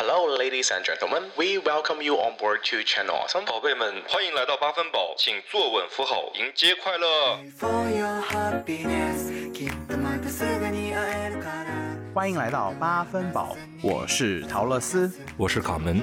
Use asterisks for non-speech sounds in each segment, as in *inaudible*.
Hello, ladies and gentlemen. We welcome you on board to Channel Awesome. 宝贝们，欢迎来到八分饱，请坐稳扶好，迎接快乐。 For your happiness きっとまたすぐに会えるから欢迎来到八分饱，我是陶乐斯。我是卡门。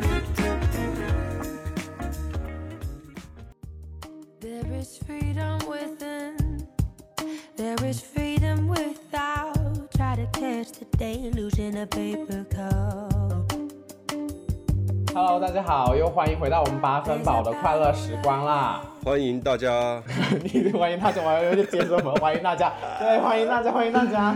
There is freedom without. Try to catch the delusion of paper cup. Hello，大家好，又欢迎回到我们八分饱的快乐时光啦！欢迎大家，你欢迎大家，我要接什么？欢迎大家，对，欢迎大家，欢迎大家。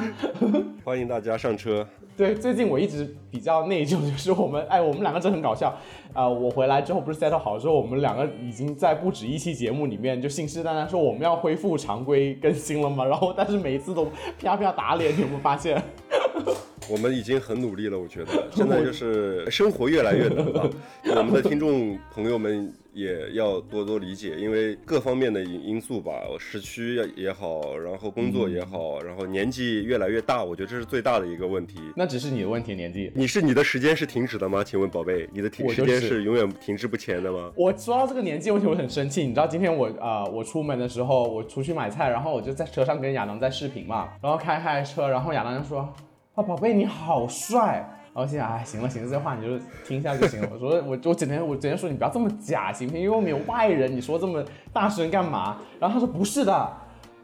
欢迎大家上车。对，最近我一直比较内疚，就是我们，哎，我们两个真的很搞笑。呃，我回来之后不是 settle 好之后，我们两个已经在不止一期节目里面就信誓旦旦说我们要恢复常规更新了嘛，然后但是每一次都啪啪打脸，你有没有发现？*laughs* 我们已经很努力了，我觉得现在就是生活越来越难了。*laughs* 我们的听众朋友们也要多多理解，因为各方面的因因素吧，时区也好，然后工作也好，然后年纪越来越大，我觉得这是最大的一个问题。那只是你的问题，年纪。你是你的时间是停止的吗？请问宝贝，你的停就是时间是永远停滞不前的吗？我说到这个年纪问题，我很生气。你知道今天我呃，我出门的时候，我出去买菜，然后我就在车上跟亚当在视频嘛，然后开开车，然后亚当就说：“啊，宝贝你好帅。”然后心想，哎，行了行了，这话你就听一下就行了。我说我我整天我整天说你不要这么假，行不行？因为我们有外人，你说这么大声干嘛？然后他说不是的，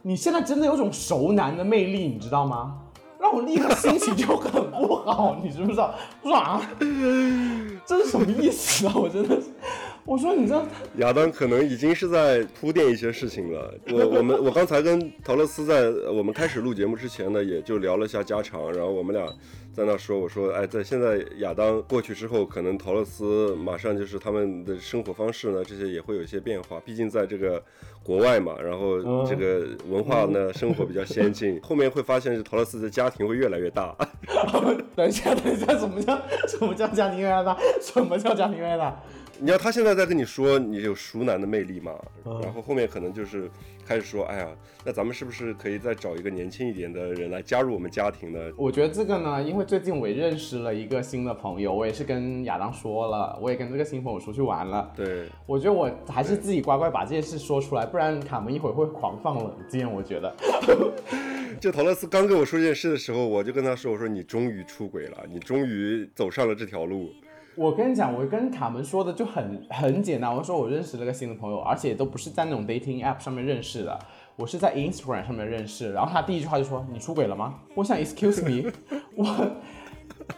你现在真的有种熟男的魅力，你知道吗？让我立刻心情就很不好，你知不知道？我说啊，这是什么意思啊？我真的是，我说你这亚当可能已经是在铺垫一些事情了。我我们我刚才跟陶乐斯在呃我们开始录节目之前呢，也就聊了一下家常，然后我们俩在那说，我说哎，在现在亚当过去之后，可能陶乐斯马上就是他们的生活方式呢，这些也会有一些变化。毕竟在这个国外嘛，然后这个文化呢，生活比较先进，后面会发现是陶乐斯的家庭会越来越大。*laughs* 等一下，等一下，什么叫什么叫家庭越来越大？什么叫家庭越来越大？你知道他现在在跟你说你有熟男的魅力嘛？然后后面可能就是开始说，哎呀，那咱们是不是可以再找一个年轻一点的人来加入我们家庭呢？我觉得这个呢，因为最近我也认识了一个新的朋友，我也是跟亚当说了，我也跟这个新朋友出去玩了。对，我觉得我还是自己乖乖把这件事说出来，不然卡门一会儿会狂放冷箭。我觉得，*laughs* 就陶乐斯刚跟我说这件事的时候，我就跟他说，我说你终于出轨了，你终于走上了这条路。我跟你讲，我跟卡门说的就很很简单，我说我认识了个新的朋友，而且都不是在那种 dating app 上面认识的，我是在 Instagram 上面认识。然后他第一句话就说：“你出轨了吗？”我想 Excuse me，*laughs* 我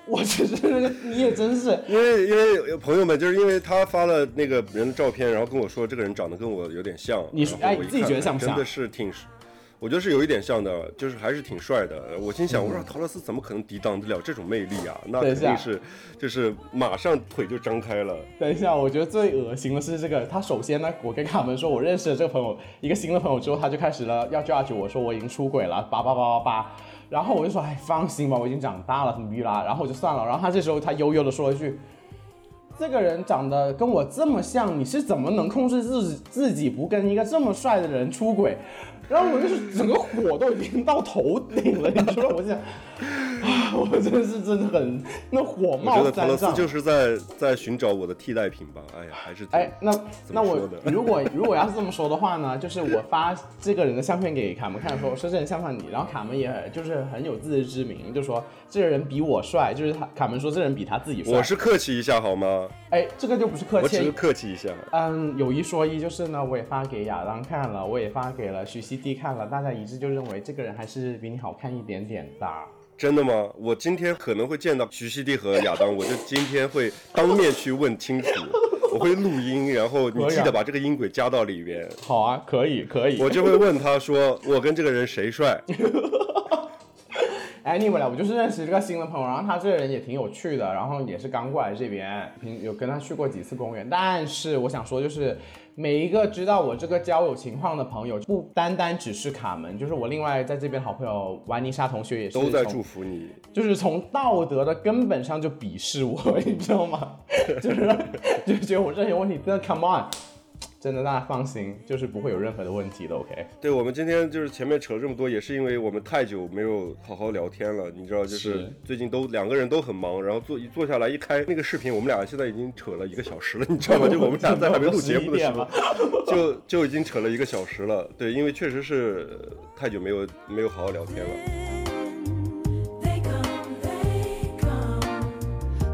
我只是那个你也真是。因为因为朋友们，就是因为他发了那个人的照片，然后跟我说这个人长得跟我有点像。你说哎你自己觉得像不像真的是挺，我觉得是有一点像的，就是还是挺帅的。我心想，我说陶乐斯怎么可能抵挡得了这种魅力啊？那肯定是，就是马上腿就张开了。等一下，我觉得最恶心的是这个。他首先呢，我跟卡门说，我认识了这个朋友，一个新的朋友之后，他就开始了要 judge 我说我已经出轨了，叭叭叭叭叭。然后我就说，哎，放心吧，我已经长大了，什么逼啦。然后我就算了。然后他这时候他悠悠的说了一句。这个人长得跟我这么像，你是怎么能控制自己自己不跟一个这么帅的人出轨？然后我就是整个火都已经到头顶了，你知道？我就想，*laughs* 啊，我真的是真的很那火我觉冒得陶乐斯三丈。就是在在寻找我的替代品吧。哎呀，还是挺哎，那那我如果 *laughs* 如果要是这么说的话呢，就是我发这个人的相片给卡门看，说说这人像不像你，然后卡门也就是很有自知之明，就说这个人比我帅，就是他卡门说这人比他自己帅。我是客气一下好吗？哎，这个就不是客气我只是。客气一下。嗯，有一说一，就是呢，我也发给亚当看了，我也发给了徐熙娣看了，大家一致就认为这个人还是比你好看一点点的。真的吗？我今天可能会见到徐熙娣和亚当，我就今天会当面去问清楚，我会录音，然后你记得把这个音轨加到里边，好啊，可以可以。我就会问他说，我跟这个人谁帅？哎 Anyway，我就是认识这个新的朋友，然后他这个人也挺有趣的，然后也是刚过来这边，平有跟他去过几次公园。但是我想说，就是每一个知道我这个交友情况的朋友，不单单只是卡门，就是我另外在这边好朋友玩泥沙同学也是都在祝福你。就是从道德的根本上就鄙视我，*laughs* 你知道吗？*laughs* 就是 *laughs* 就觉得我这些问题真的 come on，真的大家放心，就是不会有任何的问题的，OK。对，我们今天就是前面扯了这么多，也是因为我们太久没有好好聊天了，你知道，就是是最近都两个人都很忙，然后坐一坐下来一开那个视频，我们俩现在已经扯了一个小时了，你知道吗？就我们俩在还没录节目的时候，*laughs* 就就已经扯了一个小时了。对，因为确实是呃太久没有没有好好聊天了。They come, they come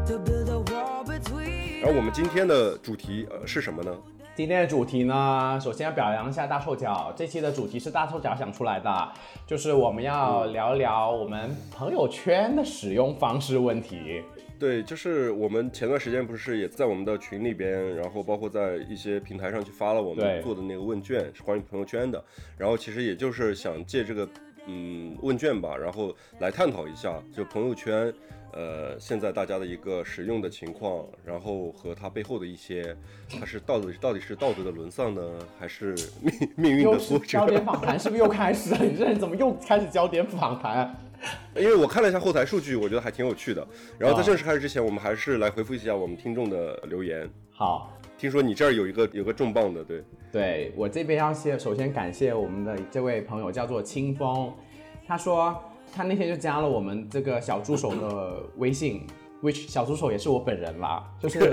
to build a wall between. 然后我们今天的主题呃是什么呢？今天的主题呢，首先要表扬一下大臭脚。这期的主题是大臭脚想出来的，就是我们要聊聊我们朋友圈的使用方式问题。对，就是我们前段时间不是也在我们的群里边，然后包括在一些平台上去发了我们做的那个问卷，是关于朋友圈的。然后其实也就是想借这个嗯问卷吧，然后来探讨一下，就朋友圈，呃，现在大家的一个使用的情况，然后和它背后的一些，它是到底到底是道德的沦丧呢，还是命 *laughs* 命运的波折焦点？访谈，是不是又开始了？你 *laughs* 这人怎么又开始焦点访谈？因为我看了一下后台数据，我觉得还挺有趣的。然后在啊正式开始之前，我们还是来回复一下我们听众的留言。好，听说你这儿有一个有个重磅的，对，对我这边要先首先感谢我们的这位朋友叫做清风，他说他那天就加了我们这个小助手的微信，which 小助手也是我本人啦，就是 *laughs*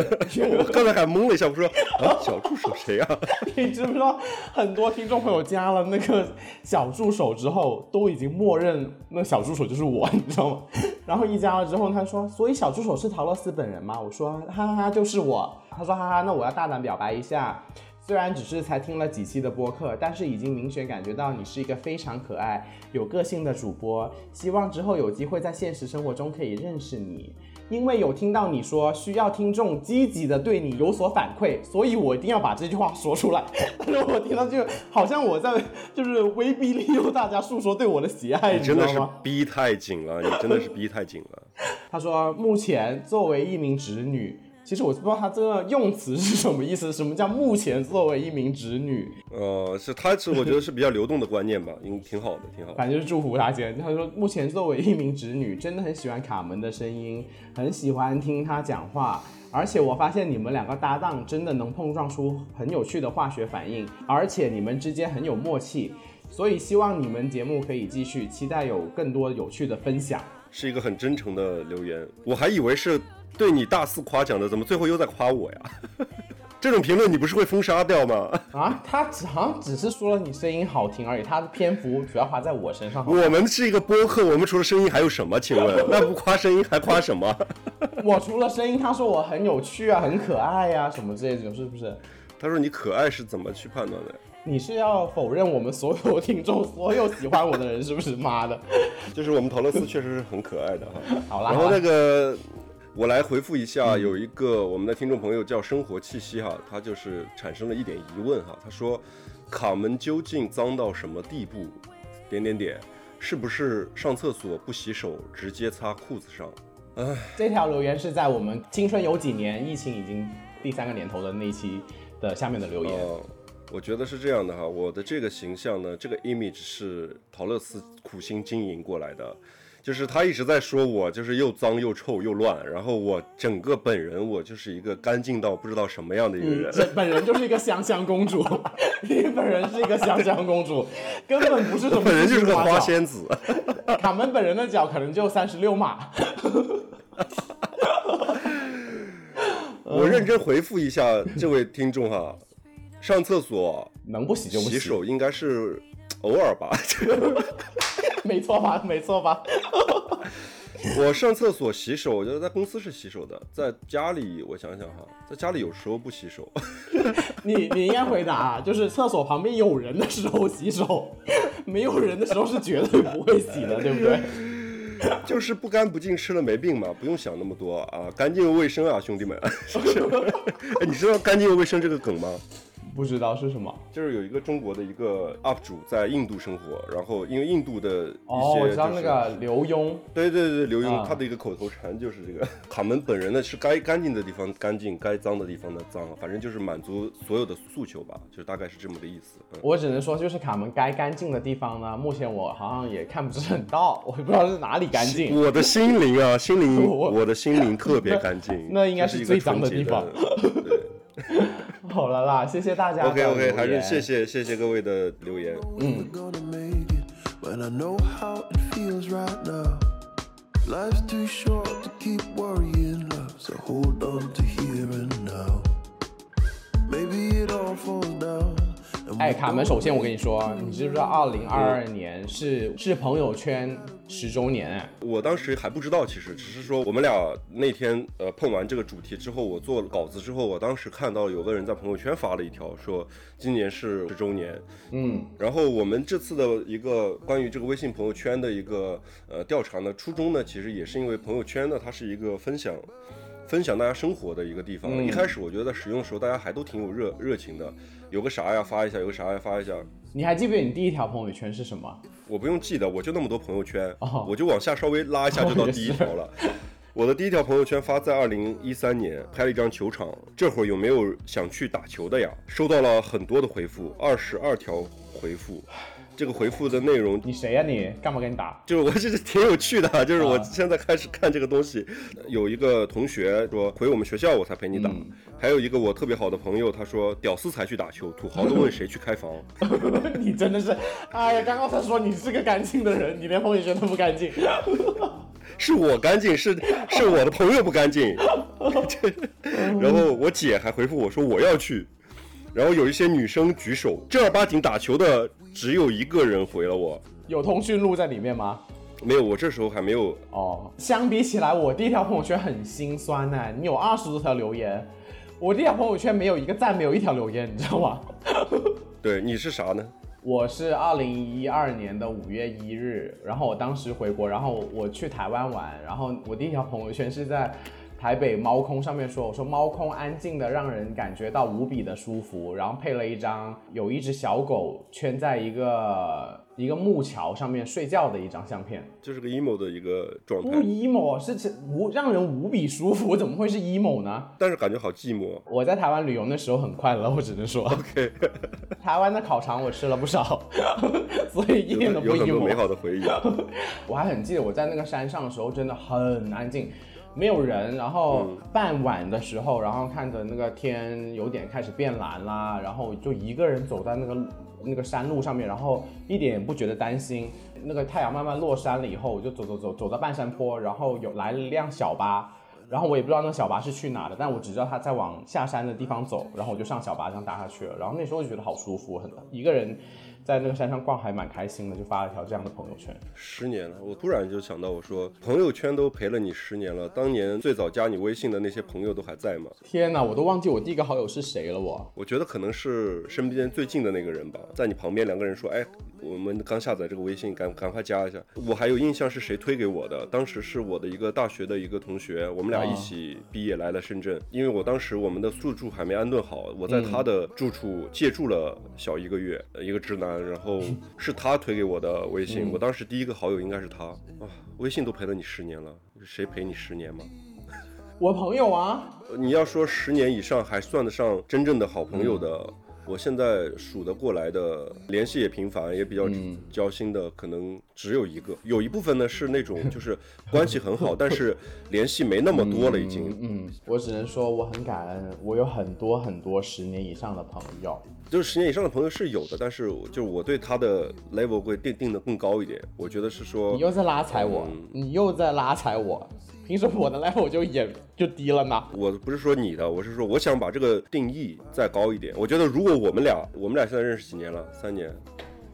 我刚才还懵了一下，我说啊，小助手谁啊？*laughs* 你知不知道很多听众朋友加了那个小助手之后，都已经默认那小助手就是我，你知道吗？*laughs* 然后一加了之后，他说，所以小助手是陶乐斯本人吗？我说，哈哈哈，就是我。他说，哈哈，那我要大胆表白一下。虽然只是才听了几期的播客，但是已经明显感觉到你是一个非常可爱、有个性的主播。希望之后有机会在现实生活中可以认识你，因为有听到你说需要听众积极的对你有所反馈，所以我一定要把这句话说出来。*laughs* 但是我听到就好像我在就是威逼利诱大家诉说对我的喜爱，你真的是？逼太紧了，你真的是逼太紧了。*laughs* 他说，目前作为一名直女，其实我不知道他这个用词是什么意思。什么叫目前作为一名直女？呃，是他是我觉得是比较流动的观念吧，应挺好的，挺好的。反正就是祝福他先。他说，目前作为一名直女，真的很喜欢卡门的声音，很喜欢听他讲话。而且我发现你们两个搭档真的能碰撞出很有趣的化学反应，而且你们之间很有默契，所以希望你们节目可以继续，期待有更多有趣的分享。是一个很真诚的留言，我还以为是对你大肆夸奖的，怎么最后又在夸我呀？*laughs* 这种评论你不是会封杀掉吗？啊，他只好像只是说了你声音好听而已，他的篇幅主要花在我身上。我们是一个播客，我们除了声音还有什么？请问，*laughs* 那不夸声音还夸什么？*laughs* 我除了声音，他说我很有趣啊，很可爱呀、什么这种，是不是？他说你可爱是怎么去判断的？你是要否认我们所有听众、所有喜欢我的人是不是？妈的！就是我们陶乐斯确实是很可爱的哈。好啦，然后那个，我来回复一下，有一个我们的听众朋友叫生活气息哈，他就是产生了一点疑问哈，他说卡门究竟脏到什么地步？点点点，是不是上厕所不洗手直接擦裤子上？这条留言是在我们青春有几年，疫情已经第三个年头的那一期的下面的留言。呃，我觉得是这样的哈，我的这个形象呢，这个 image 是陶乐斯苦心经营过来的，就是他一直在说我就是又脏又臭又乱，然后我整个本人我就是一个干净到不知道什么样的一个你人。这本人就是一个香香公主，*laughs* 你本人是一个香香公主，根本不是什么本人就是个花脚。花仙子，卡门本人的脚可能就三十六码。我认真回复一下这位听众哈，上厕所能不洗就不洗手应该是偶尔吧。*laughs* *laughs* 没错吧？*laughs* 没错吧？*laughs* 我上厕所洗手，我觉得在公司是洗手的，在家里我想想哈，在家里有时候不洗手。你你应该回答，啊就是厕所旁边有人的时候洗手，没有人的时候是绝对不会洗的，对不对？就是不干不净吃了没病嘛，不用想那么多啊，干净又卫生啊，兄弟们。是不是哎，你知道干净又卫生这个梗吗？不知道是什么。就是有一个中国的一个 UP 主在印度生活，然后因为印度的一些、哦，我知道那个刘墉，对对对，刘墉、啊他的一个口头禅就是这个，*laughs* 卡门本人呢是该干净的地方干净，该脏的地方呢脏，反正就是满足所有的诉求吧，就大概是这么个意思。嗯，我只能说就是卡门该干净的地方呢，目前我好像也看不是很到，*laughs* 我也不知道是哪里干净。我的心灵啊，心灵，*laughs* 我我的心灵特别干净，那应该是最脏的地方对好了啦，谢谢大家，OK OK，还是谢谢谢谢各位的留言。we're gonna make it when I know how it feels right now. Life's too short to keep worrying, love, so hold on to here and now. Maybe it all falls down. and 哎，卡门，首先我跟你说，你知不知道二零二二年是是朋友圈十周年？哎，我当时还不知道，其实只是说我们俩那天呃碰完这个主题之后，我做稿子之后，我当时看到有个人在朋友圈发了一条说今年是十周年，嗯，然后我们这次的一个关于这个微信朋友圈的一个呃调查呢，初衷呢其实也是因为朋友圈呢它是一个分享。分享大家生活的一个地方。嗯一开始我觉得在使用的时候，大家还都挺有热热情的，有个啥呀发一下，有个啥呀发一下。你还记不记得你第一条朋友圈是什么？我不用记得，我就那么多朋友圈，哦我就往下稍微拉一下就到第一条了。*laughs* 我的第一条朋友圈发在二零一三年，拍了一张球场。这会儿有没有想去打球的呀？收到了很多的回复，二十二条回复。这个回复的内容你谁呀、你？干嘛跟你打？就是我这是挺有趣的，*laughs* 就是我啊现在开始看这个东西，有一个同学说回我们学校我才陪你打，嗯还有一个我特别好的朋友他说屌丝才去打球，土豪都问谁去开房。*laughs* 你真的是，哎呀，刚刚他说你是个干净的人，你连朋友圈都不干净。*laughs* 是我干净，是是我的朋友不干净。然后我姐还回复我说我要去，然后有一些女生举手，正儿八经打球的只有一个人回了我，有通讯录在里面吗？没有，我这时候还没有。哦，相比起来，我第一条朋友圈很心酸呢。你有二十多条留言，我第一条朋友圈没有一个赞，没有一条留言，你知道吗？*laughs* *laughs* 对，你是啥呢？我是二零一二年的五月一日，然后我当时回国，然后我去台湾玩，然后我第一条朋友圈是在台北猫空上面说，我说猫空安静的让人感觉到无比的舒服，然后配了一张有一只小狗圈在一个一个木桥上面睡觉的一张相片，这是个 emo 的一个状态不，emo 是是无让人无比舒服，我怎么会是 emo 呢？但是感觉好寂寞。我在台湾旅游那时候很快乐，我只能说。*laughs* OK，台湾的烤肠我吃了不少，*laughs* 所以一有点都不有很多 emo。美好的回忆。*laughs* 我还很记得我在那个山上的时候真的很安静，没有人。然后嗯傍晚的时候，然后看着那个天有点开始变蓝啦，然后就一个人走在那个那个山路上面，然后一点也不觉得担心。那个太阳慢慢落山了以后，我就走走走走到半山坡，然后有来了一辆小巴。然后我也不知道那个小巴是去哪的，但我只知道他在往下山的地方走，然后我就上小巴这样搭下去了。然后那时候就觉得好舒服，很一个人在那个山上逛还蛮开心的，就发了一条这样的朋友圈。十年了，我突然就想到，我说朋友圈都陪了你十年了，当年最早加你微信的那些朋友都还在吗？天哪，我都忘记我第一个好友是谁了我。我觉得可能是身边最近的那个人吧，在你旁边两个人说，哎，我们刚下载这个微信，赶赶快加一下。我还有印象是谁推给我的，当时是我的一个大学的一个同学，我们俩一起毕业来了深圳，因为我当时我们的宿住还没安顿好，我在他的住处借住了小一个月，呃一个直男，然后 *laughs* 是他推给我的微信，我当时第一个好友应该是他啊，微信都陪了你十年了，谁陪你十年吗？*laughs* 我朋友啊，你要说十年以上还算得上真正的好朋友的，我现在数得过来的，联系也频繁，也比较交心的，可能只有一个。有一部分呢是那种 *laughs* 就是关系很好，但是联系没那么多了已经。嗯，我只能说我很感恩，我有很多很多十年以上的朋友。就是十年以上的朋友是有的，但是就是我对他的 level 会定定的更高一点。我觉得是说你，又在拉踩我，嗯你又在拉踩我，凭什么我的 level 就也就低了呢？*laughs* 我不是说你的，我是说我想把这个定义再高一点。我觉得如果我们俩，我们俩现在认识几年了？三年。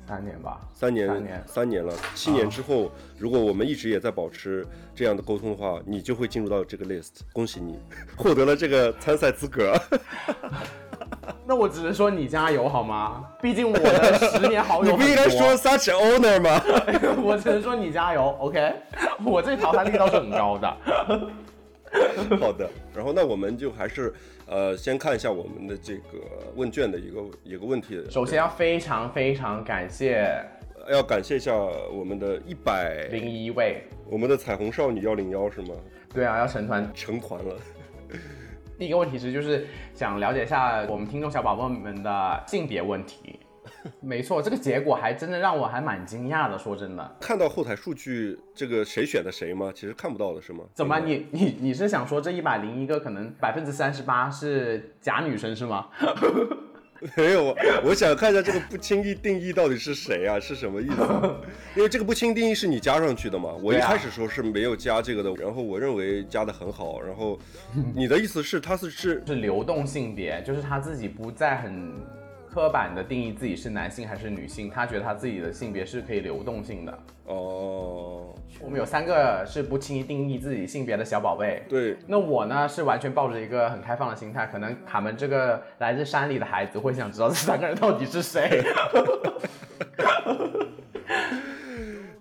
三年吧，三年，三年三年了，七年之后，如果我们一直也在保持这样的沟通的话，你就会进入到这个 list。恭喜你，*laughs* 获得了这个参赛资格。*laughs* *laughs* 那我只能说你加油好吗？毕竟我的十年好友 *laughs* 你不应该说 such an honor 吗？*laughs* 我只能说你加油，OK？我这淘汰率倒是很高的。好的，然后那我们就还是呃先看一下我们的这个问卷的一个一个问题。首先要非常非常感谢要感谢一下我们的一百零一位，我们的彩虹少女幺零幺是吗？对啊，要成团。成团了。第一个问题是就是想了解一下我们听众小宝宝们的性别问题。*laughs* 没错，这个结果还真的让我还蛮惊讶的。说真的，看到后台数据，这个谁选的谁吗？其实看不到的是吗？怎么你你你是想说这一百零一个可能百分之三十八是假女生是吗？*laughs* *laughs* 没有，我想看一下这个不轻易定义到底是谁啊？是什么意思？*laughs* 因为这个不轻定义是你加上去的嘛。我一开始说是没有加这个的，然后我认为加的很好。然后你的意思是他是是是流动性别，就是他自己不再很。刻板的定义自己是男性还是女性，他觉得他自己的性别是可以流动性的。哦，我们有三个是不轻易定义自己性别的小宝贝。对，那我呢是完全抱着一个很开放的心态，可能他们这个来自山里的孩子会想知道这三个人到底是谁。*laughs*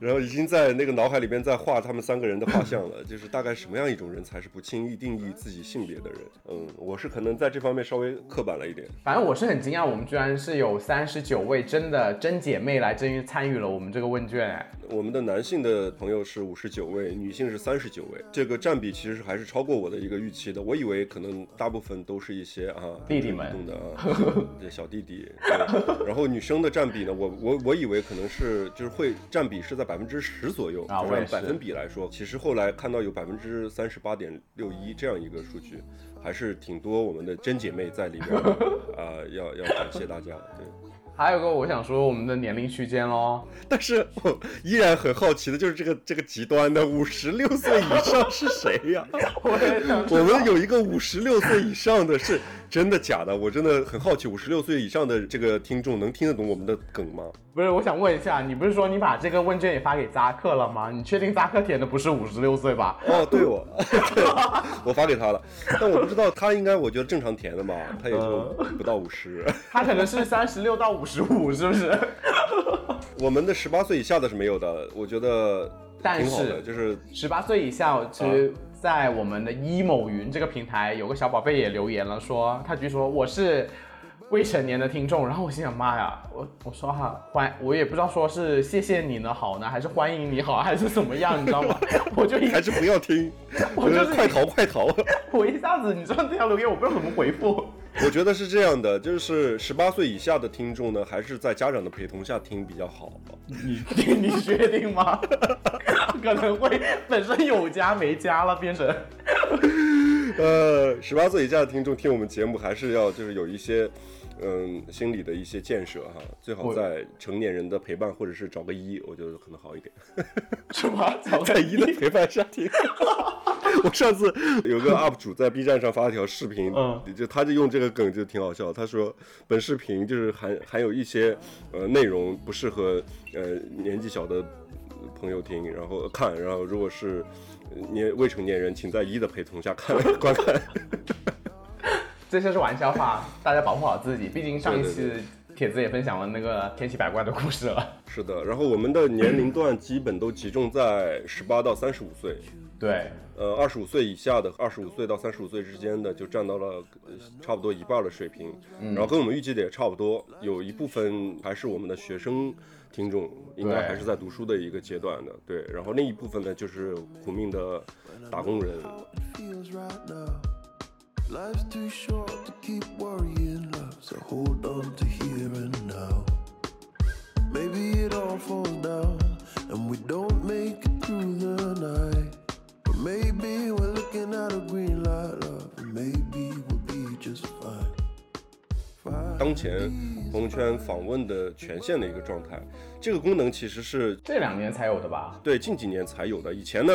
然后已经在那个脑海里边在画他们三个人的画像了，*laughs* 就是大概什么样一种人才是不轻易定义自己性别的人？嗯，我是可能在这方面稍微刻板了一点。反正我是很惊讶，我们居然是有三十九位真的真姐妹来真参与了我们这个问卷。我们的男性的朋友是五十九位，女性是三十九位，这个占比其实还是超过我的一个预期的。我以为可能大部分都是一些啊弟弟们的啊，*laughs* 这小弟弟。对然后女生的占比呢，我我我以为可能是就是会占比是在百分之十左右啊，按百分比来说，其实后来看到有百分之三十八点六一这样一个数据，还是挺多我们的真姐妹在里边 *laughs* 啊，要要感谢大家，对。还有个我想说我们的年龄区间喽，但是我依然很好奇的就是这个这个极端的五十六岁以上是谁呀？*laughs* 我我们有一个五十六岁以上的是。真的假的？我真的很好奇，五十六岁以上的这个听众能听得懂我们的梗吗？不是，我想问一下，你不是说你把这个问卷也发给扎克了吗？你确定扎克填的不是五十六岁吧？哦，对我，*laughs* *laughs* 我发给他了，但我不知道他应该，我觉得正常填的嘛，他也就不到五十，*laughs* 他可能是三十六到五十五，是不是？我们的十八岁以下的是没有的，我觉得挺好的，就是十八岁以下其实。在我们的一某云这个平台，有个小宝贝也留言了，说他据说我是未成年的听众，然后我心想妈呀，我我说哈欢，我也不知道说是谢谢你呢好呢，还是欢迎你好，还是怎么样，你知道吗？*laughs* 我就还是不要听，*laughs* 我就快逃快逃！*laughs* 我一下子你知道这条留言我不知道怎么回复。*laughs* 我觉得是这样的，就是十八岁以下的听众呢，还是在家长的陪同下听比较好。你你确定吗？*laughs* 可能会本身有家没家了，变成。*laughs* 呃，十八岁以下的听众听我们节目，还是要就是有一些。嗯，心理的一些建设哈，最好在成年人的陪伴，或者是找个一，我觉得可能好一点。*laughs* 什么？*laughs* 在一的陪伴下听？*laughs* 我上次有个 UP 主在 B 站上发了条视频，嗯，就他就用这个梗就挺好笑。他说本视频就是含含有一些呃内容不适合呃年纪小的朋友听，然后看，然后如果是年未成年人，请在一的陪同下看观看。这些是玩笑话，*laughs* 大家保护好自己。毕竟上一期帖子也分享了那个千奇百怪的故事了。是的，然后我们的年龄段基本都集中在十八到三十五岁。对，呃，二十五岁以下的，二十五岁到三十五岁之间的就占到了差不多一半的水平。然后跟我们预计的也差不多，有一部分还是我们的学生听众，应该还是在读书的一个阶段的。对，然后另一部分呢就是苦命的打工人。Life's too short to keep worrying love, so hold on to here and now. Maybe it all falls down and we don't make it through the night. But maybe we're looking at a green light, love, and maybe we'll be just fine. 当前朋友圈访问的权限的一个状态，这个功能其实是这两年才有的吧？对，近几年才有的。以前呢？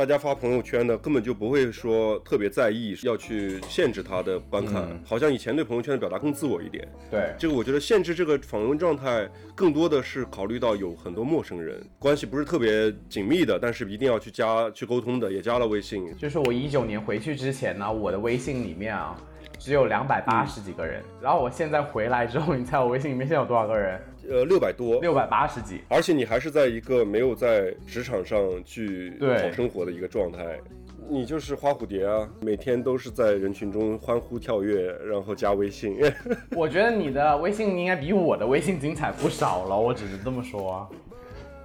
大家发朋友圈呢，根本就不会说特别在意要去限制他的观看，好像以前对朋友圈的表达更自我一点。对，这个我觉得限制这个访问状态，更多的是考虑到有很多陌生人，关系不是特别紧密的，但是一定要去加去沟通的，也加了微信。就是我一九年回去之前呢，我的微信里面啊。只有两百八十几个人，然后我现在回来之后，你猜我微信里面现在有多少个人？呃，六百多，六百八十几。而且你还是在一个没有在职场上去讨生活的一个状态。你就是花蝴蝶啊，每天都是在人群中欢呼跳跃，然后加微信。*laughs* 我觉得你的微信应该比我的微信精彩不少了，我只是这么说啊。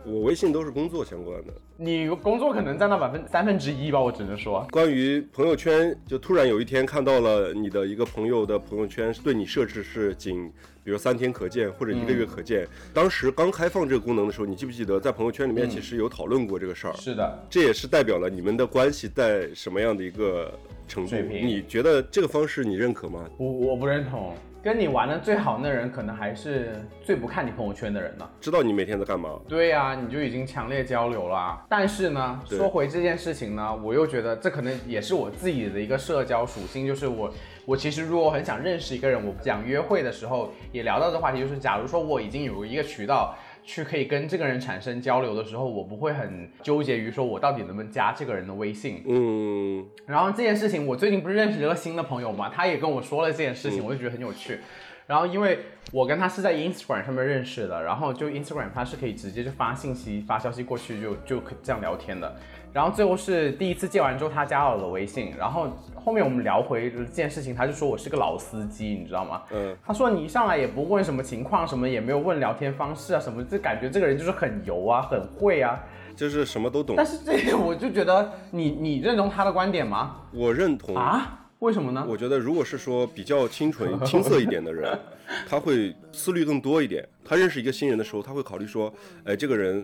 我微信都是工作相关的。你工作可能占到百分三分之一吧，我只能说。关于朋友圈，就突然有一天看到了你的一个朋友的朋友圈，对你设置是仅，比如三天可见或者一个月可见。当时刚开放这个功能的时候，你记不记得在朋友圈里面其实有讨论过这个事儿？是的，这也是代表了你们的关系在什么样的一个程度？水平你觉得这个方式你认可吗？我我不认同。跟你玩的最好那人，可能还是最不看你朋友圈的人呢。知道你每天在干嘛？对呀、你就已经强烈交流了啊。但是呢，说回这件事情呢，我又觉得这可能也是我自己的一个社交属性，就是我我其实如果很想认识一个人，我讲约会的时候也聊到这话题，就是假如说我已经有一个渠道。去可以跟这个人产生交流的时候，我不会很纠结于说我到底能不能加这个人的微信。嗯，然后这件事情，我最近不是认识了个新的朋友嘛，他也跟我说了这件事情，我就觉得很有趣。然后因为我跟他是在 Instagram 上面认识的，然后就 Instagram 它是可以直接就发信息、发消息过去就就可以这样聊天的。然后最后是第一次见完之后，他加了我的微信，然后后面我们聊回这件事情，他就说我是个老司机，你知道吗？嗯，他说你一上来也不问什么情况，什么也没有问聊天方式啊什么，就感觉这个人就是很油啊，很会啊。就是什么都懂但。是这个我就觉得你你认同他的观点吗？我认同。啊？为什么呢？我觉得，如果是说比较清纯、*laughs* 青涩一点的人，他会思虑更多一点。他认识一个新人的时候，他会考虑说，哎，这个人，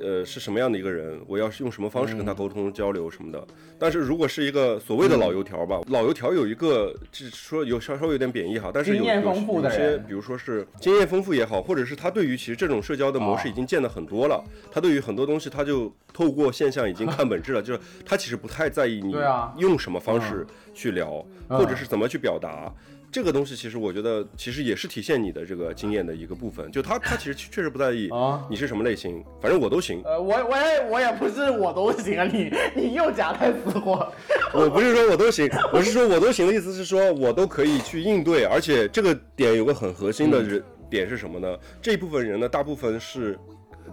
呃，是什么样的一个人？我要是用什么方式跟他沟通、交流什么的。但是如果是一个所谓的老油条吧，老油条有一个，就是说有稍稍微有点贬义哈，但是有有些，比如说是经验丰富也好，或者是他对于其实这种社交的模式已经见得很多了，他对于很多东西他就透过现象已经看本质了，*laughs* 就是他其实不太在意你用什么方式去聊，嗯或者是怎么去表达。这个东西其实我觉得，其实也是体现你的这个经验的一个部分。就他他其实确实不在意啊你是什么类型，反正我都行。呃，我我也我也不是我都行啊，你 *laughs* 你又夹带私货。*laughs* 我不是说我都行，我是说我都行的意思是说我都可以去应对，而且这个点有个很核心的人、点是什么呢？这一部分人呢，大部分是。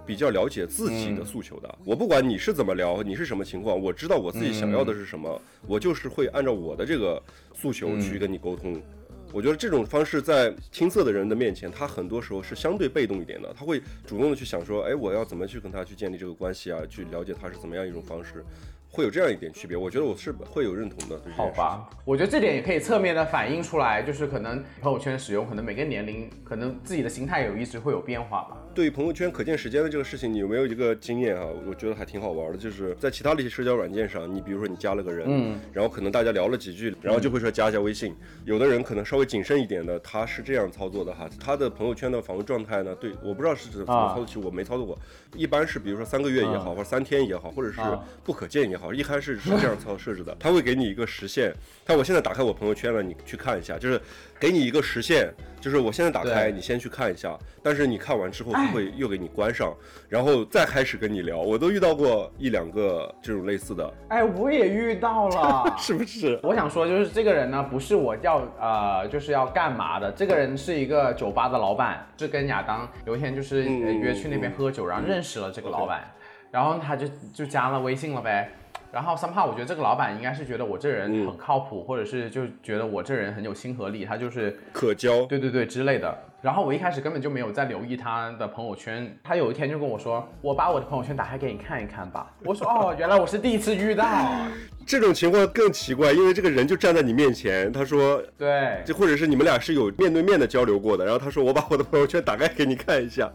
比较了解自己的诉求的，我不管你是怎么聊，你是什么情况，我知道我自己想要的是什么，我就是会按照我的这个诉求去跟你沟通。我觉得这种方式在青涩的人的面前，他很多时候是相对被动一点的，他会主动的去想说，哎，我要怎么去跟他去建立这个关系啊，去了解他是怎么样一种方式，会有这样一点区别。我觉得我是会有认同的。好吧，我觉得这点也可以侧面的反映出来，就是可能朋友圈使用，可能每个年龄，可能自己的心态有一直会有变化吧。对于朋友圈可见时间的这个事情，你有没有一个经验啊？我觉得还挺好玩的，就是在其他的一些社交软件上，你比如说你加了个人，嗯，然后可能大家聊了几句，然后就会说加一下微信。有的人可能稍微谨慎一点的，他是这样操作的哈，他的朋友圈的访问状态呢，对，我不知道是怎么啊操作，其实我没操作过。一般是比如说三个月也好，或者三天也好，或者是啊不可见也好，一开始是这样操设置的，他会给你一个时限。但我现在打开我朋友圈了，你去看一下，就是给你一个时限，就是我现在打开，你先去看一下，但是你看完之后他会又给你关上，然后再开始跟你聊。我都遇到过一两个这种类似的，哎，我也遇到了，*laughs* 是不是？我想说，就是这个人呢，不是我要呃，就是要干嘛的。这个人是一个酒吧的老板，是跟亚当有一天就是、约去那边喝酒，然后认识了这个老板，然后他就就加了微信了呗。然后 somehow 我觉得这个老板应该是觉得我这人很靠谱，或者是就觉得我这人很有亲和力，他就是可交，对对对之类的。然后我一开始根本就没有在留意他的朋友圈，他有一天就跟我说：“我把我的朋友圈打开给你看一看吧。”我说：“哦，原来我是第一次遇到。*laughs* 这种情况更奇怪，因为这个人就站在你面前，他说”对，就或者是你们俩是有面对面的交流过的，然后他说我把我的朋友圈打开给你看一下。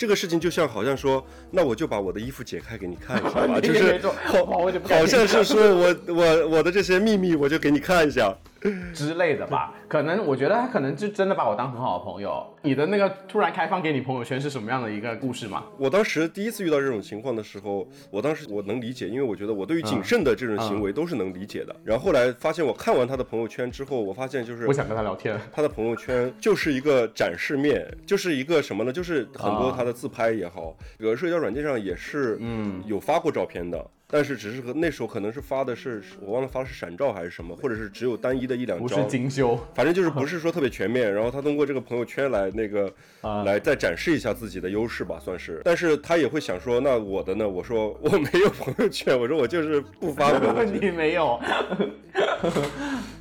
这个事情就像好像说，那我就把我的衣服解开给你看一下吧，*laughs* 就是好，好像是说我我我的这些秘密我就给你看一下。*laughs* 之类的吧。可能我觉得他可能就真的把我当很好的朋友。你的那个突然开放给你朋友圈是什么样的一个故事吗？我当时第一次遇到这种情况的时候，我当时我能理解，因为我觉得我对于谨慎的这种行为都是能理解的。然后后来发现，我看完他的朋友圈之后，我发现就是我想跟他聊天。他的朋友圈就是一个展示面，就是一个什么呢？就是很多啊他的自拍也好，有的社交软件上也是，嗯有发过照片的。但是只是和那时候可能是发的是我忘了发的是闪照还是什么，或者是只有单一的一两张不是，精修，反正就是不是说特别全面。然后他通过这个朋友圈来那个、啊来再展示一下自己的优势吧，算是。但是他也会想说，那我的呢？我说我没有朋友圈，我说我就是不发朋友圈。*laughs* 你没有，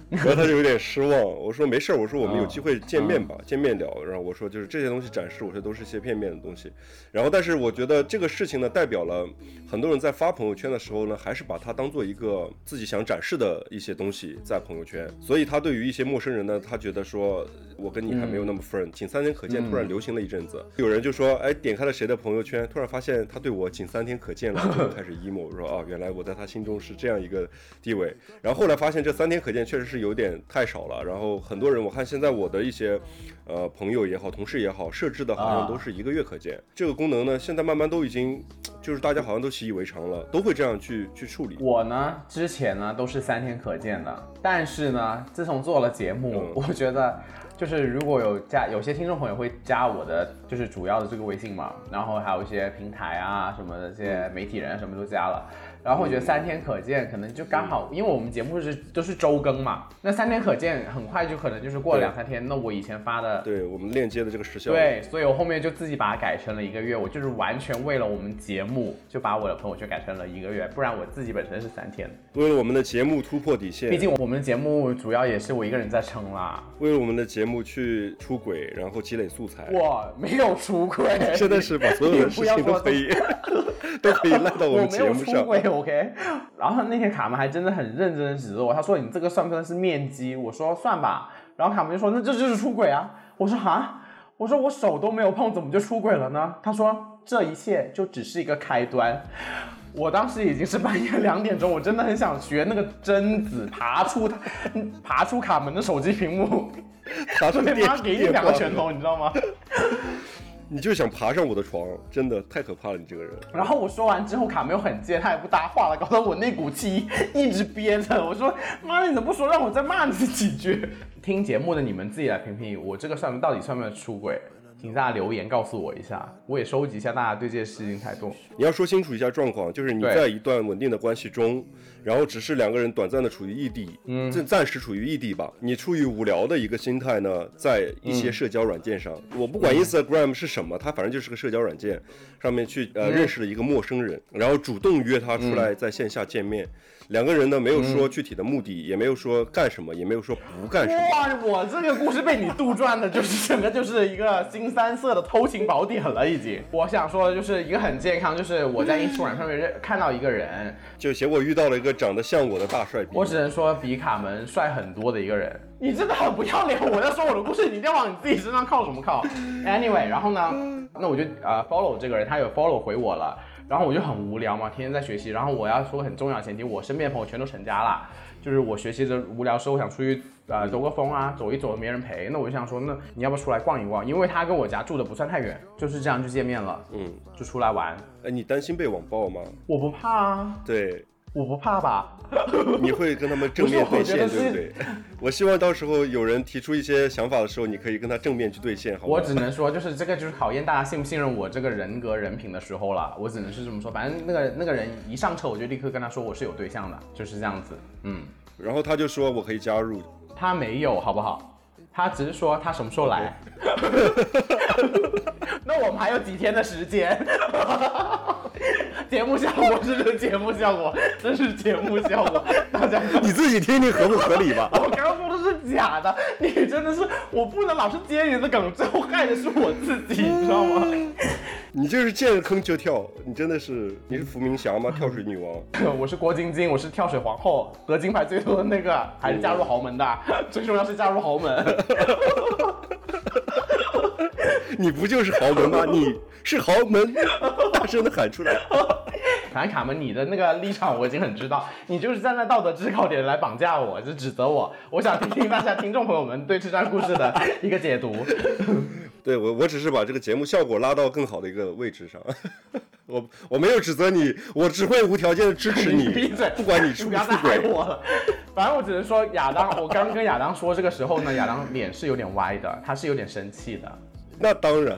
然后他就有点失望。我说没事儿，我说我们有嗯机会见面吧，见面聊。然后我说就是这些东西展示，我说都是些片面的东西。然后但是我觉得这个事情呢，代表了很多人在发朋友圈的时候呢，还是把它当做一个自己想展示的一些东西在朋友圈。所以他对于一些陌生人呢，他觉得说我跟你还没有那么 friend，仅三天可见突然流行了一阵子。有人就说，哎，点开了谁的朋友圈，突然发现他对我仅三天可见了，就 *laughs* 开始 emo。我说啊，原来我在他心中是这样一个地位。然后后来发现这三天可见确实是有点太少了。然后很多人，我看现在我的一些呃朋友也好，同事也好，设置的好像都是一个月可见。这个功能呢，现在慢慢都已经就是大家好像都习以为常了，都会这样去去处理。我呢，之前呢都是三天可见的，但是呢，自从做了节目，嗯我觉得就是如果有加有些听众朋友会加我的就是主要的这个微信嘛，然后还有一些平台啊什么的，这些媒体人啊什么都加了。然后我觉得三天可见可能就刚好，因为我们节目是都是周更嘛，那三天可见很快就可能就是过了两三天，那我以前发的对我们链接的这个时效，对，所以我后面就自己把它改成了一个月，我就是完全为了我们节目就把我的朋友圈改成了一个月，不然我自己本身是三天。为了我们的节目突破底线，毕竟我们的节目主要也是我一个人在撑啦，为了我们的节目去出轨，然后积累素材。我没有出轨，真的是把所有的事情都可以都可以赖到我们节目上。*laughs* *laughs* OK。然后那天卡门还真的很认真的指责我，他说你这个算不算是面基？我说算吧。然后卡门就说那这就是出轨啊。我说哈，我说我手都没有碰，怎么就出轨了呢？他说这一切就只是一个开端。我当时已经是半夜两点钟，我真的很想学那个贞子爬出他，爬出卡门的手机屏幕，*laughs* 爬上对电妈给你两个拳头，你知道吗？你就想爬上我的床，真的太可怕了，你这个人。然后我说完之后，卡没有很接，他也不搭话了，搞得我那股气一直憋着。我说妈，你怎么不说让我再骂你几句？听节目的你们自己来评评，我这个算到底算不算出轨？请大家留言告诉我一下，我也收集一下大家对这件事情态度。你要说清楚一下状况，就是你在一段稳定的关系中，然后只是两个人短暂的处于异地，嗯，暂暂时处于异地吧。你出于无聊的一个心态呢，在一些社交软件上，我不管 Instagram 是什么，它反正就是个社交软件，上面去呃、认识了一个陌生人，然后主动约他出来在线下见面。两个人呢没有说具体的目的，也没有说干什么，也没有说不干什么。哇，我这个故事被你杜撰的，就是整个就是一个新三色的偷情宝典了，已经。我想说的就是一个很健康，就是我在 Instagram 上面认看到一个人，就结果遇到了一个长得像我的大帅逼。我只能说比卡门帅很多的一个人。你真的很不要脸！我在说我的故事，你一定要往你自己身上靠什么靠？Anyway，然后呢，那我就呃 follow 这个人，他有 follow 回我了，然后我就很无聊嘛，天天在学习。然后我要说很重要的前提，我身边的朋友全都成家了，就是我学习的无聊时候，我想出去呃兜个风啊，走一走，没人陪，那我就想说，那你要不要出来逛一逛？因为他跟我家住的不算太远，就是这样就见面了，嗯，就出来玩。哎，你担心被网暴吗？我不怕啊，对，我不怕吧？*laughs* 你会跟他们正面对线，对不对？*laughs* 我希望到时候有人提出一些想法的时候，你可以跟他正面去对线，好？我只能说，就是这个就是考验大家信不信任我这个人格人品的时候了。我只能是这么说，反正那个那个人一上车，我就立刻跟他说我是有对象的，就是这样子。嗯，然后他就说我可以加入，他没有，好不好？他只是说他什么时候来。那我们还有几天的时间。节目效果是这节目效果，这是节目效果，大家 *laughs* 你自己听听合不合理吧？*laughs* 我刚刚说的是假的，你真的是，我不能老是接你的梗，最后害的是我自己，你知道吗？*laughs* 你就是见了坑就跳，你真的是你是伏明霞吗？跳水女王？我是郭晶晶，我是跳水皇后，得金牌最多的那个，还是嫁入豪门的，最重要是嫁入豪门。*laughs* 你不就是豪门吗？你是豪门，*laughs* 大声的喊出来。反正卡门，你的那个立场我已经很知道，你就是站在道德制高点来绑架我，就指责我。*laughs* 我想听听大家听众朋友们对这段故事的一个解读。对我，我只是把这个节目效果拉到更好的一个位置上。我我没有指责你，我只会无条件的支持你，闭嘴，不管你出不出轨。我了。反正我只能说，亚当，我刚跟亚当说这个时候呢，亚当脸是有点歪的，他是有点生气的。那当然，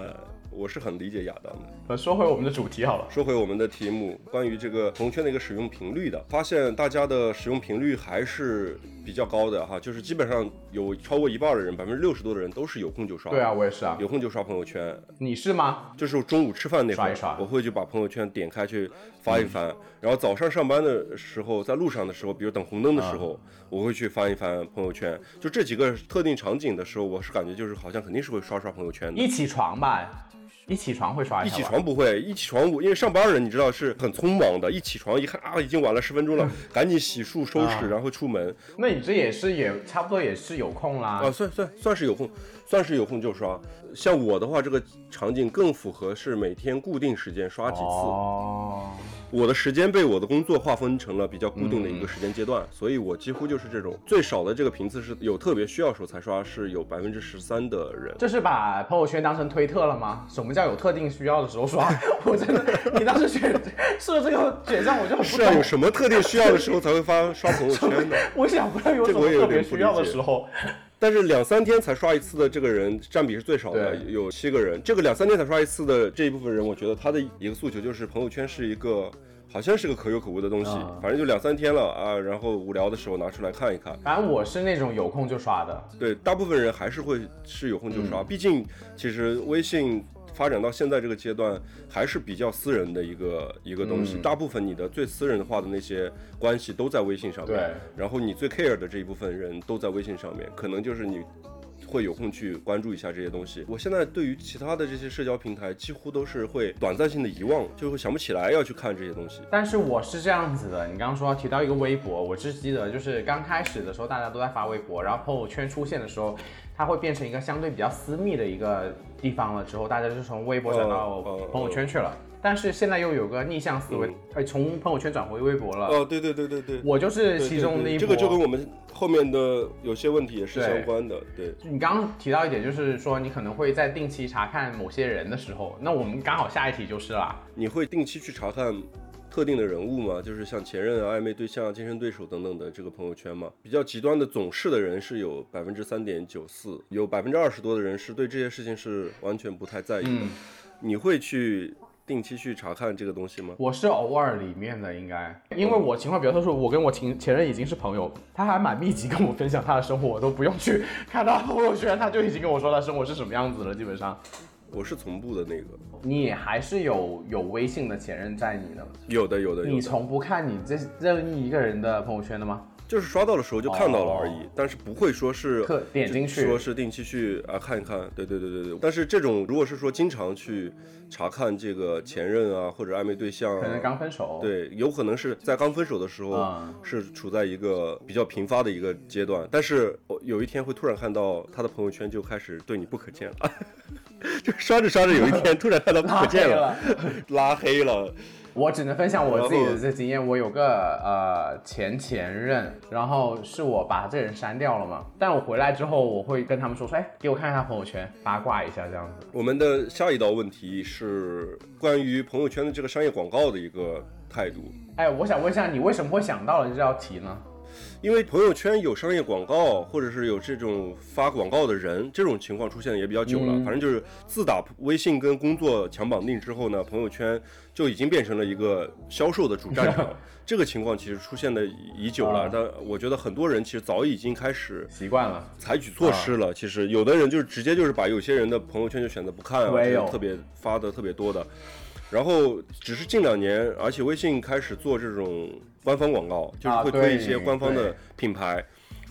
我是很理解亚当的。呃说回我们的主题好了。说回我们的题目，关于这个朋友圈的一个使用频率的，发现大家的使用频率还是比较高的哈，就是基本上有超过一半的人，百分之六十多的人都是有空就刷。对啊，，我也是啊。有空就刷朋友圈，你是吗？就是中午吃饭那会儿，刷一刷我会就把朋友圈点开去翻一翻，然后早上上班的时候，在路上的时候，比如等红灯的时候，我会去翻一翻朋友圈。就这几个特定场景的时候，我是感觉就是好像肯定是会刷刷朋友圈的。一起床吧，一起床会刷一一起床不会，一起床我因为上班人你知道是很匆忙的，一起床一看啊已经晚了十分钟了，赶紧洗漱收拾，啊然后出门那你这也是也差不多也是有空啦。啊，算算算是有空，算是有空就刷。像我的话，这个场景更符合是每天固定时间刷几次。哦，我的时间被我的工作划分成了比较固定的一个时间阶段，所以我几乎就是这种最少的这个频次是有特别需要时候才刷，是有百分之十三的人。这是把朋友圈当成推特了吗？什么叫有特定需要的时候刷？*laughs* 我真的，你当时选设这个选项，我就很不是啊，有。什么特定需要的时候才会发刷朋友圈呢？*laughs* 我想不到有什么特别需要的时候。但是两三天才刷一次的这个人占比是最少的，有七个人。这个两三天才刷一次的这一部分人，我觉得他的一个诉求就是朋友圈是一个好像是个可有可无的东西，啊反正就两三天了啊，然后无聊的时候拿出来看一看。反正我是那种有空就刷的。对，大部分人还是会是有空就嗯刷，毕竟其实微信发展到现在这个阶段，还是比较私人的一个一个东西。嗯大部分你的最私人化的那些关系都在微信上面，然后你最 care 的这一部分人都在微信上面，可能就是你。会有空去关注一下这些东西。我现在对于其他的这些社交平台，几乎都是会短暂性的遗忘，就会想不起来要去看这些东西。但是我是这样子的，你刚刚说提到一个微博，我只记得就是刚开始的时候大家都在发微博，然后朋友圈出现的时候，它会变成一个相对比较私密的一个地方了，之后大家就从微博转到朋友圈去了。但是现在又有个逆向思维嗯，哎，从朋友圈转回微博了。哦，对对对对对，我就是其中的一这个就跟我们后面的有些问题也是相关的，对。你刚刚提到一点，就是说你可能会在定期查看某些人的时候，那我们刚好下一题就是啦。你会定期去查看特定的人物嘛？就是像前任啊、暧昧对象啊、竞争对手等等的这个朋友圈嘛？比较极端的总是的人是有百分之三点九四，有百分之二十多的人是对这些事情是完全不太在意的。嗯你会去定期去查看这个东西吗？我是偶尔里面的，应该，因为我情况比较特殊，我跟我前前任已经是朋友，他还蛮密集跟我分享他的生活，我都不用去 *laughs* 看他朋友圈，他就已经跟我说他生活是什么样子了，基本上。我是从不的那个，你还是有有微信的前任在你的，有的有的有的，你从不看你这任意一个人的朋友圈的吗？就是刷到的时候就看到了而已，但是不会说是特点进去。说是定期去啊看一看，对对对对对。但是这种如果是说经常去查看这个前任啊或者暧昧对象、啊，可能刚分手。，对，有可能是在刚分手的时候，嗯。是处在一个比较频发的一个阶段，但是我有一天会突然看到他的朋友圈就开始对你不可见了，*laughs* 就刷着刷着有一天突然看到不可见了，*laughs* 拉黑了。*laughs* 我只能分享我自己的这经验。我有个呃前前任，然后是我把这人删掉了嘛，但我回来之后，我会跟他们说说，哎，给我看一下朋友圈，八卦一下这样子。我们的下一道问题是关于朋友圈的这个商业广告的一个态度。哎，我想问一下，你为什么会想到了这道题呢？因为朋友圈有商业广告，或者是有这种发广告的人，这种情况出现的也比较久了。嗯反正就是自打微信跟工作强绑定之后呢，朋友圈就已经变成了一个销售的主战场。*laughs* 这个情况其实出现的已久了啊，但我觉得很多人其实早已经开始习惯了，采取措施了。其实有的人就是直接就是把有些人的朋友圈就选择不看啊，我也有特别发的特别多的。然后只是近两年，而且微信开始做这种官方广告，就是啊会推一些官方的品牌，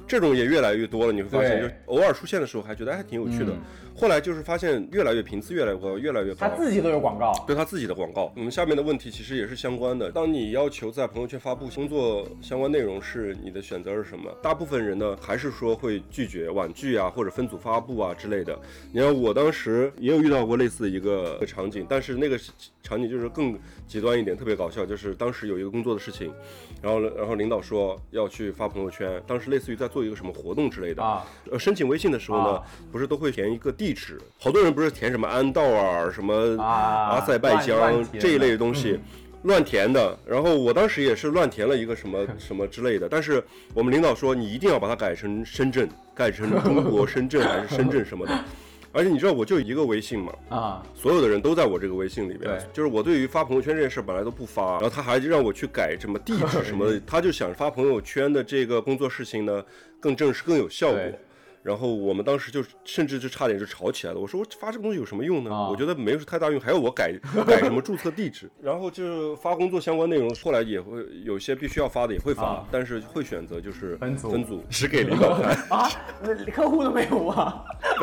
这种也越来越多了。你会发现，就偶尔出现的时候还觉得哎还挺有趣的，嗯后来就是发现越来越频次越来越高，越来越高。他自己都有广告。对他自己的广告。我们下面的问题其实也是相关的。当你要求在朋友圈发布工作相关内容时，你的选择是什么？大部分人呢，还是说会拒绝、婉拒啊，或者分组发布啊之类的。你看，我当时也有遇到过类似的一个场景，但是那个场景就是更极端一点，特别搞笑。就是当时有一个工作的事情，然后然后领导说要去发朋友圈，当时类似于在做一个什么活动之类的。啊，呃，申请微信的时候呢，啊不是都会填一个地址，好多人不是填什么安道尔、什么啊阿塞拜疆这一类的的东西。乱填的，然后我当时也是乱填了一个什么 *laughs* 什么之类的，但是我们领导说你一定要把它改成深圳，改成中国深圳还是深圳什么的，*laughs* 而且你知道我就一个微信嘛，啊，所有的人都在我这个微信里边，就是我对于发朋友圈这件事本来都不发，然后他还让我去改什么地址什么的，*laughs* 他就想发朋友圈的这个工作事情呢更正式更有效果。对。然后我们当时就甚至就差点就吵起来了。我说我发这个东西有什么用呢？啊我觉得没有太大用，还要我改改什么注册地址？然后就是发工作相关内容，后来也会有些必须要发的也会发，啊但是会选择就是分组分组只给领导看。*laughs* 啊，那客户都没有啊？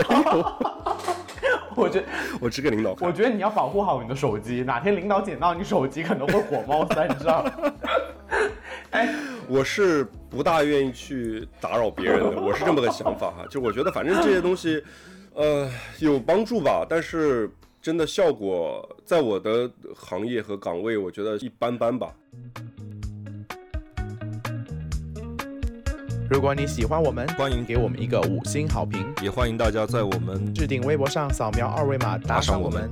没有。我觉 *laughs* 我只给领导看我。觉得你要保护好你的手机，哪天领导捡到你手机，可能会火冒三丈。*laughs* 哎，我是不大愿意去打扰别人的，我是这么个想法哈。就我觉得反正这些东西，呃，有帮助吧，但是真的效果在我的行业和岗位，我觉得一般般吧。如果你喜欢我们，欢迎给我们一个五星好评，也欢迎大家在我们置顶微博上扫描二维码打赏我们。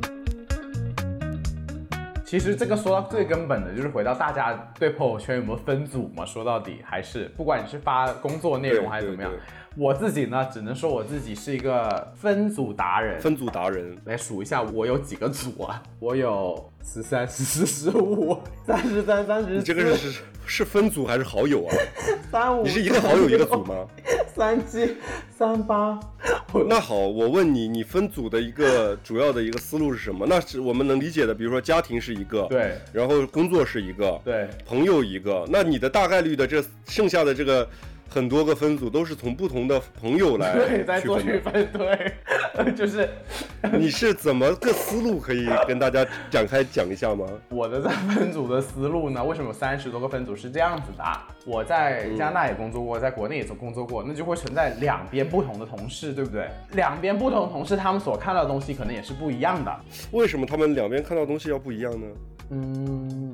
其实这个说到最根本的，就是回到大家对朋友圈有没有分组嘛？说到底还是不管你是发工作内容还是怎么样我自己呢，只能说我自己是一个分组达人。分组达人，来数一下，我有几个组啊？我有十三、十四、十五、三十三、三十你这个是是是分组还是好友啊？*laughs* 三五，你是一个好友一个组吗？*laughs* 三七、三八，*laughs* 那好，我问你，你分组的一个主要的一个思路是什么？那是我们能理解的，比如说家庭是一个，对然后工作是一个，对朋友一个，那你的大概率的这剩下的这个很多个分组都是从不同的朋友来 *laughs* 对，在做区区分的。分，对，*laughs* 就是 *laughs* 你是怎么个思路可以跟大家展开讲一下吗？我的在分组的思路呢？为什么有三十多个分组是这样子的啊？我在加拿大也工作过，在国内也工作过，那就会存在两边不同的同事，对不对？两边不同的同事，他们所看到的东西可能也是不一样的。为什么他们两边看到的东西要不一样呢？嗯，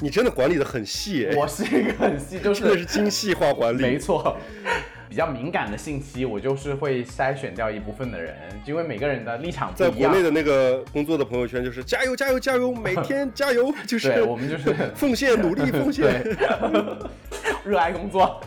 你真的管理的很细哎，我是一个很细，就真的是是精细化管理。没错。比较敏感的信息，我就是会筛选掉一部分的人，因为每个人的立场不一样。在国内的那个工作的朋友圈就是加油加油加油，每天加油，就是对我们就是奉献努力奉献。*laughs* 对，*laughs* 热爱工作。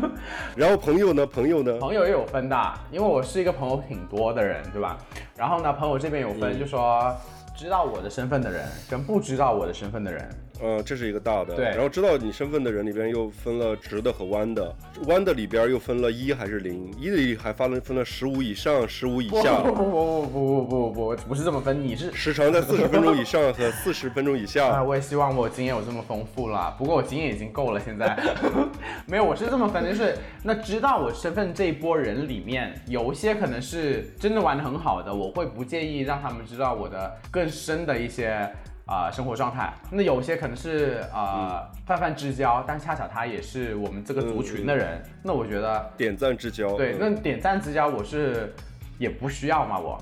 *laughs* 然后朋友呢，朋友呢，朋友也有分的，因为我是一个朋友挺多的人，对吧？然后呢，朋友这边有分，嗯就说知道我的身份的人跟不知道我的身份的人。嗯，这是一个大的。对然后知道你身份的人里边又分了直的和弯的，弯的里边又分了一还是零，一的里还分了分了十五以上、十五以下不，不不不不不不不不是这么分，你是。时长在四十分钟以上和四十分钟以 *laughs* 啊，下。我也希望我经验有这么丰富了，不过我经验已经够了。现在 *laughs* 没有，我是这么分的，就是那知道我身份这一波人里面，有一些可能是真的玩的很好的，我会不介意让他们知道我的更深的一些啊、生活状态。那有些可能是呃泛泛之交，但恰巧他也是我们这个族群的人，那我觉得点赞之交，对，嗯那点赞之交我是也不需要嘛，我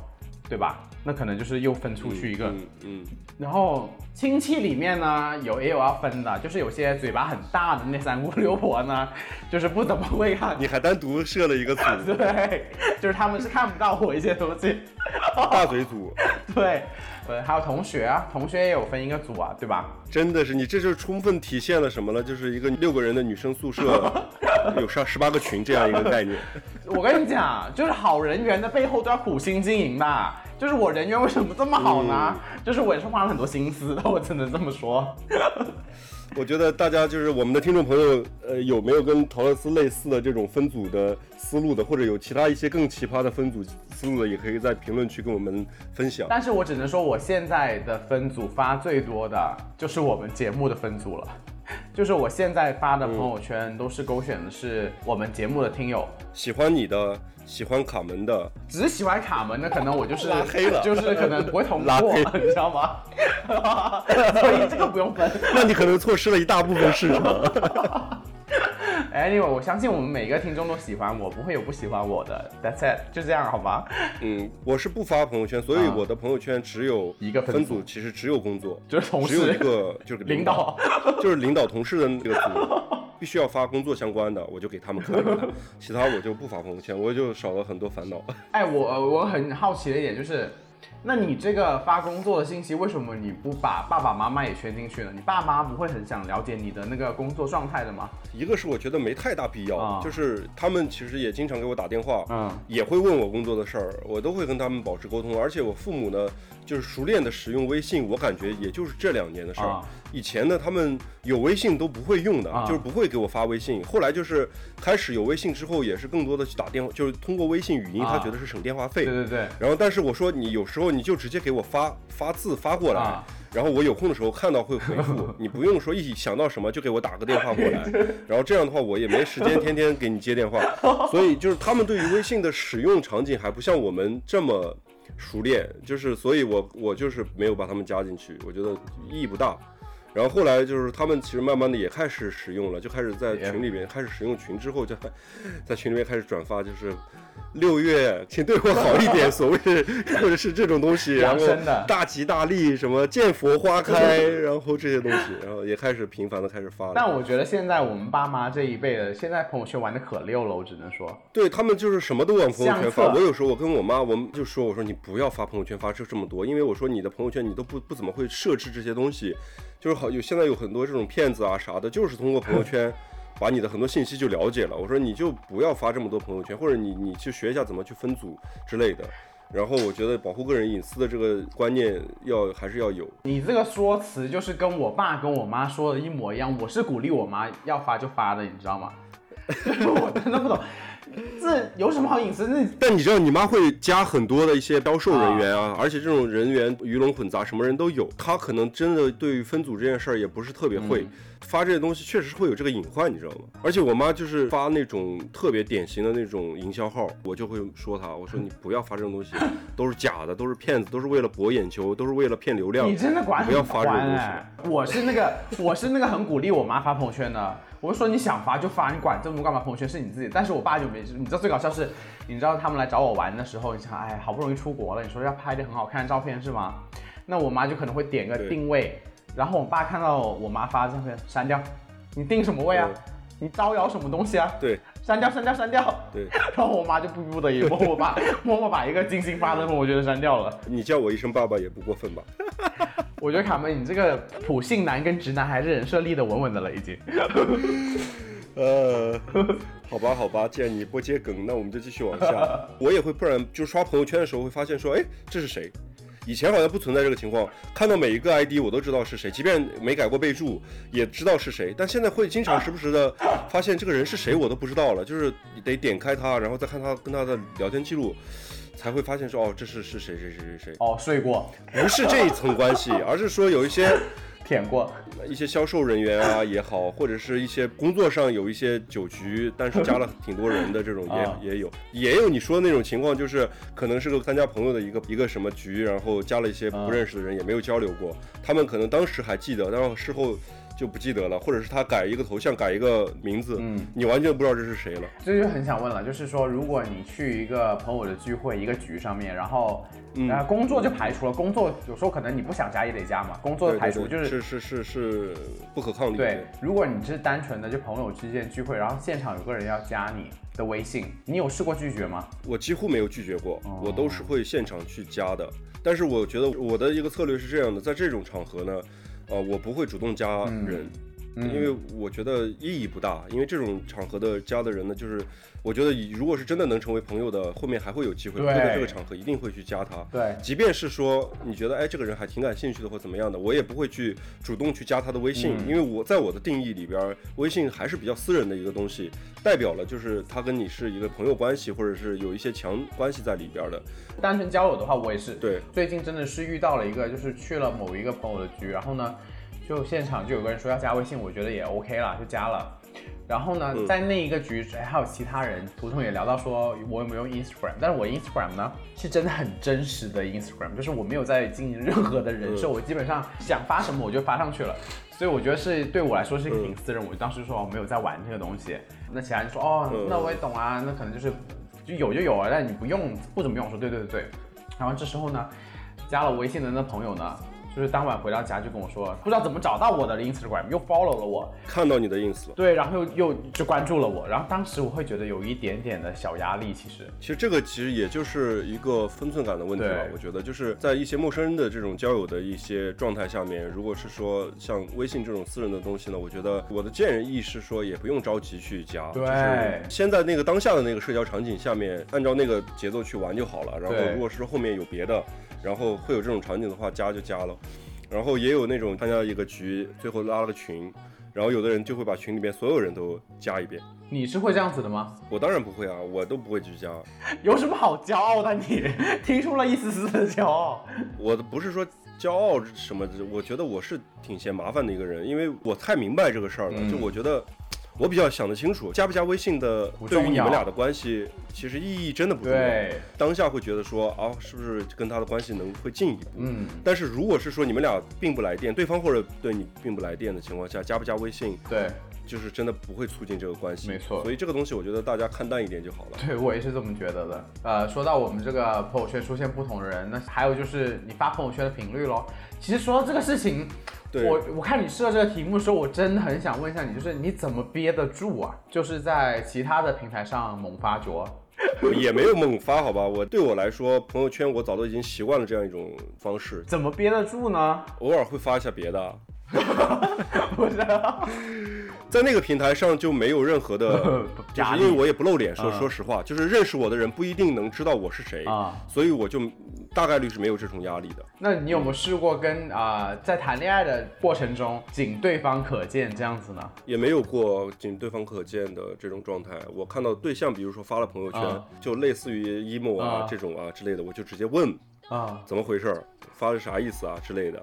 对吧？那可能就是又分出去一个。嗯嗯，然后亲戚里面呢，有也有要分的，就是有些嘴巴很大的那三姑六婆呢，就是不怎么会看。你还单独设了一个组，*laughs* 对，就是他们是看不到我一些东西。*laughs* 大嘴组，对，对，还有同学啊，同学也有分一个组啊，对吧？真的是你这就充分体现了什么呢？就是一个六个人的女生宿舍，有上十八个群这样一个概念。*laughs* 我跟你讲，就是好人缘的背后都要苦心经营的。就是我人缘为什么这么好呢？就是我也是花了很多心思的，我只能这么说。*laughs* 我觉得大家就是我们的听众朋友，呃，有没有跟陶乐斯类似的这种分组的思路的，或者有其他一些更奇葩的分组思路的，也可以在评论区跟我们分享。但是我只能说，我现在的分组发最多的就是我们节目的分组了。*laughs* 就是我现在发的朋友圈都是勾选的是我们节目的听友，喜欢你的，喜欢卡门的，只喜欢卡门的，可能我就是拉黑了 *laughs* 就是可能不会通拉过，黑你知道吗？*laughs* 所以这个不用分。那你可能错失了一大部分市场。*laughs* Anyway，我相信我们每个听众都喜欢我，不会有不喜欢我的。That's it，就这样好吗？嗯，我是不发朋友圈，所以啊我的朋友圈只有一个分分组组，其实只有工作，就是同事只有一、个就是领导。*laughs* 就是领导同事的那个组，必须要发工作相关的，我就给他们看看，*laughs* 其他我就不发朋友圈，我就少了很多烦恼。哎，我我很好奇的一点就是，那你这个发工作的信息，为什么你不把爸爸妈妈也圈进去呢？你爸妈不会很想了解你的那个工作状态的吗？一个是我觉得没太大必要，啊就是他们其实也经常给我打电话，嗯也会问我工作的事儿，我都会跟他们保持沟通。而且我父母呢，就是熟练的使用微信，我感觉也就是这两年的事儿。啊以前呢，他们有微信都不会用的，啊就是不会给我发微信。后来就是开始有微信之后，也是更多的去打电话，就是通过微信语音，啊他觉得是省电话费。对对对，然后，但是我说你有时候你就直接给我发发字发过来，啊然后我有空的时候看到会回复，*laughs* 你不用说一想到什么就给我打个电话过来，*laughs* 然后这样的话我也没时间天天给你接电话，所以就是他们对于微信的使用场景还不像我们这么熟练，就是所以我我就是没有把他们加进去，我觉得意义不大。然后后来就是他们其实慢慢的也开始使用了，就开始在群里面开始使用群之后，就在群里面开始转发，就是六月请对我好一点，所谓的 *laughs* 或者是这种东西，然后大吉大利，什么见佛花开，*laughs* 然后这些东西，然后也开始频繁的开始发了。但我觉得现在我们爸妈这一辈的，现在朋友圈玩的可溜了，我只能说，对他们就是什么都往朋友圈发。我有时候我跟我妈，我们就说我说你不要发朋友圈发这这么多，因为我说你的朋友圈你都不不怎么会设置这些东西，就是好有现在有很多这种骗子啊啥的，就是通过朋友圈。把你的很多信息就了解了，我说你就不要发这么多朋友圈，或者你你去学一下怎么去分组之类的。然后我觉得保护个人隐私的这个观念要还是要有。你这个说辞就是跟我爸跟我妈说的一模一样。我是鼓励我妈要发就发的，你知道吗？*laughs* 我真的不懂，*laughs* 这有什么好隐私？那但你知道，你妈会加很多的一些销售人员啊，而且这种人员鱼龙混杂，什么人都有。她可能真的对于分组这件事儿也不是特别会，发这些东西确实会有这个隐患，你知道吗？而且我妈就是发那种特别典型的那种营销号，我就会说她，我说你不要发这种东西，*laughs* 都是假的，都是骗子，都是为了博眼球，都是为了骗流量。你真的管不要发这种东西。哎！我是那个我是那个很鼓励我妈发朋友圈的。我就说你想发就发，你管这么多干嘛？朋友圈是你自己。但是我爸就没，你知道最搞笑是，你知道他们来找我玩的时候，你想，哎，好不容易出国了，你说要拍点很好看的照片是吗？那我妈就可能会点个定位，然后我爸看到我妈发的照片删掉，你定什么位啊？你招摇什么东西啊？对删掉，删掉，删掉。对，*laughs* 然后我妈就不不得已默默把 *laughs* 默默把一个精心发的我觉得删掉了。你叫我一声爸爸也不过分吧？*laughs* 我觉得卡门，你这个普信男跟直男还是人设立的稳稳的了，已经。呃，好吧，好吧，既然你不接梗，那我们就继续往下。我也会，不然就刷朋友圈的时候会发现说，哎，这是谁？以前好像不存在这个情况，看到每一个 ID 我都知道是谁，即便没改过备注，也知道是谁。但现在会经常时不时的发现这个人是谁，我都不知道了，就是得点开他，然后再看他跟他的聊天记录，才会发现说，哦，这是是谁谁谁谁谁，哦，睡过，不是这一层关系，而是说有一些。舔过，一些销售人员啊也好，或者是一些工作上有一些酒局，但是加了挺多人的这种也、啊也有，也有你说的那种情况，就是可能是个参加朋友的一个一个什么局，然后加了一些不认识的人，也没有交流过，他们可能当时还记得，但是事后就不记得了，或者是他改一个头像，改一个名字，嗯你完全不知道这是谁了。这就很想问了，就是说，如果你去一个朋友的聚会、一个局上面，然后，嗯呃，工作就排除了，工作有时候可能你不想加也得加嘛，工作排除就是是是是是不可抗力。对，如果你是单纯的就朋友之间聚会，然后现场有个人要加你的微信，你有试过拒绝吗？我几乎没有拒绝过，哦我都是会现场去加的。但是我觉得我的一个策略是这样的，在这种场合呢，呃，我不会主动加人。嗯因为我觉得意义不大，因为这种场合的加的人呢，就是我觉得如果是真的能成为朋友的，后面还会有机会，对会在这个场合一定会去加他。对即便是说你觉得哎这个人还挺感兴趣的或怎么样的，我也不会去主动去加他的微信，嗯因为我在我的定义里边，微信还是比较私人的一个东西，代表了就是他跟你是一个朋友关系，或者是有一些强关系在里边的。单纯交友的话，我也是。对，最近真的是遇到了一个，就是去了某一个朋友的局，然后呢，就现场就有个人说要加微信，我觉得也 OK 了，就加了。然后呢，嗯在那一个局，哎，还有其他人，途中也聊到说我有没有用 Instagram，但是我 Instagram 呢是真的很真实的 Instagram，就是我没有在经营任何的人设，嗯我基本上想发什么我就发上去了，所以我觉得是对我来说是一个嗯挺私人。我当时说我没有在玩这个东西，那其他人说哦嗯，那我也懂啊，那可能就是就有就有啊，但你不用不怎么用，我说对对对对。然后这时候呢，加了微信的那朋友呢，就是当晚回到家就跟我说，不知道怎么找到我的 Instagram，又 follow 了我，看到你的 ins 了。对，然后又又就关注了我，然后当时我会觉得有一点点的小压力，其实。其实这个其实也就是一个分寸感的问题吧，我觉得就是在一些陌生人的这种交友的一些状态下面，如果是说像微信这种私人的东西呢，我觉得我的建议是说也不用着急去加，对就是先在那个当下的那个社交场景下面，按照那个节奏去玩就好了。然后如果是后面有别的，然后会有这种场景的话，加就加了。然后也有那种参加一个局，最后拉了个群，然后有的人就会把群里面所有人都加一遍。你是会这样子的吗？我当然不会啊，我都不会去加。有什么好骄傲的你？听出了一丝丝的骄傲。我的不是说骄傲什么的，我觉得我是挺嫌麻烦的一个人，因为我太明白这个事儿了。嗯就我觉得我比较想得清楚，加不加微信的对于你们俩的关系，其实意义真的不重要。对，当下会觉得说啊，是不是跟他的关系能会进一步？嗯，但是如果是说你们俩并不来电，对方或者对你并不来电的情况下，加不加微信，对，就是真的不会促进这个关系。没错所以这个东西我觉得大家看淡一点就好了。对我也是这么觉得的。呃，说到我们这个朋友圈出现不同的人，那还有就是你发朋友圈的频率咯。其实说到这个事情，我我看你设这个题目的时候，我真的很想问一下你，就是你怎么憋得住啊？就是在其他的平台上猛发着。也没有猛发，好吧？我对我来说，朋友圈我早都已经习惯了这样一种方式，怎么憋得住呢？偶尔会发一下别的，*laughs* 不是，在那个平台上就没有任何的，*laughs* 就压力是因为我也不露脸，说嗯说实话，就是认识我的人不一定能知道我是谁啊所以我就大概率是没有这种压力的。那你有没有试过跟啊、呃在谈恋爱的过程中仅对方可见这样子呢？也没有过仅对方可见的这种状态。我看到对象，比如说发了朋友圈，啊就类似于 emo 啊、啊这种啊之类的，我就直接问啊，怎么回事儿，发的啥意思啊之类的。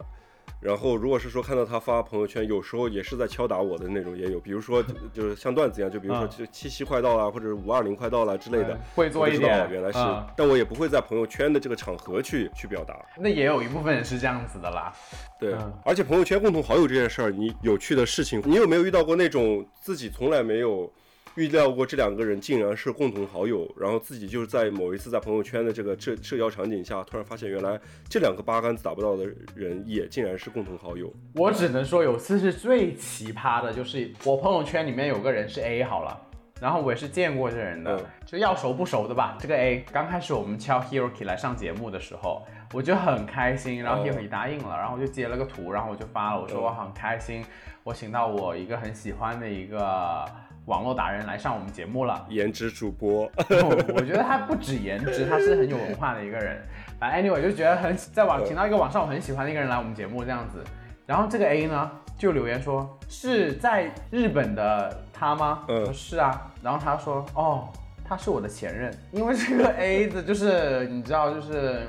然后如果是说看到他发朋友圈，有时候也是在敲打我的那种，也有，比如说就就是像段子一样，就比如说啊就七夕快到了，或者五二零快到了之类的嗯，会做一点哦原来是啊，但我也不会在朋友圈的这个场合去去表达。那也有一部分人是这样子的啦。对嗯，而且朋友圈共同好友这件事儿，你有趣的事情，你有没有遇到过那种自己从来没有预料过这两个人竟然是共同好友，然后自己就是在某一次在朋友圈的这个社社交场景下，突然发现原来这两个八竿子打不到的人也竟然是共同好友。我只能说有次是最奇葩的，就是我朋友圈里面有个人是 A 好了。然后我也是见过这人的，嗯就要熟不熟的吧。这个 A 刚开始我们敲 Hiroki 来上节目的时候，我就很开心，然后哦 Hiroki 答应了，然后我就截了个图，然后我就发了，我说嗯我很开心，我请到我一个很喜欢的一个网络达人来上我们节目了。颜值主播，我 *laughs* 我觉得他不止颜值，他是很有文化的一个人。反正 anyway 就觉得很在网请到一个网上我很喜欢的一个人来我们节目这样子。然后这个 A 呢就留言说是在日本的他吗？嗯是啊。然后他说哦，他是我的前任，因为这个 A 的就是你知道就是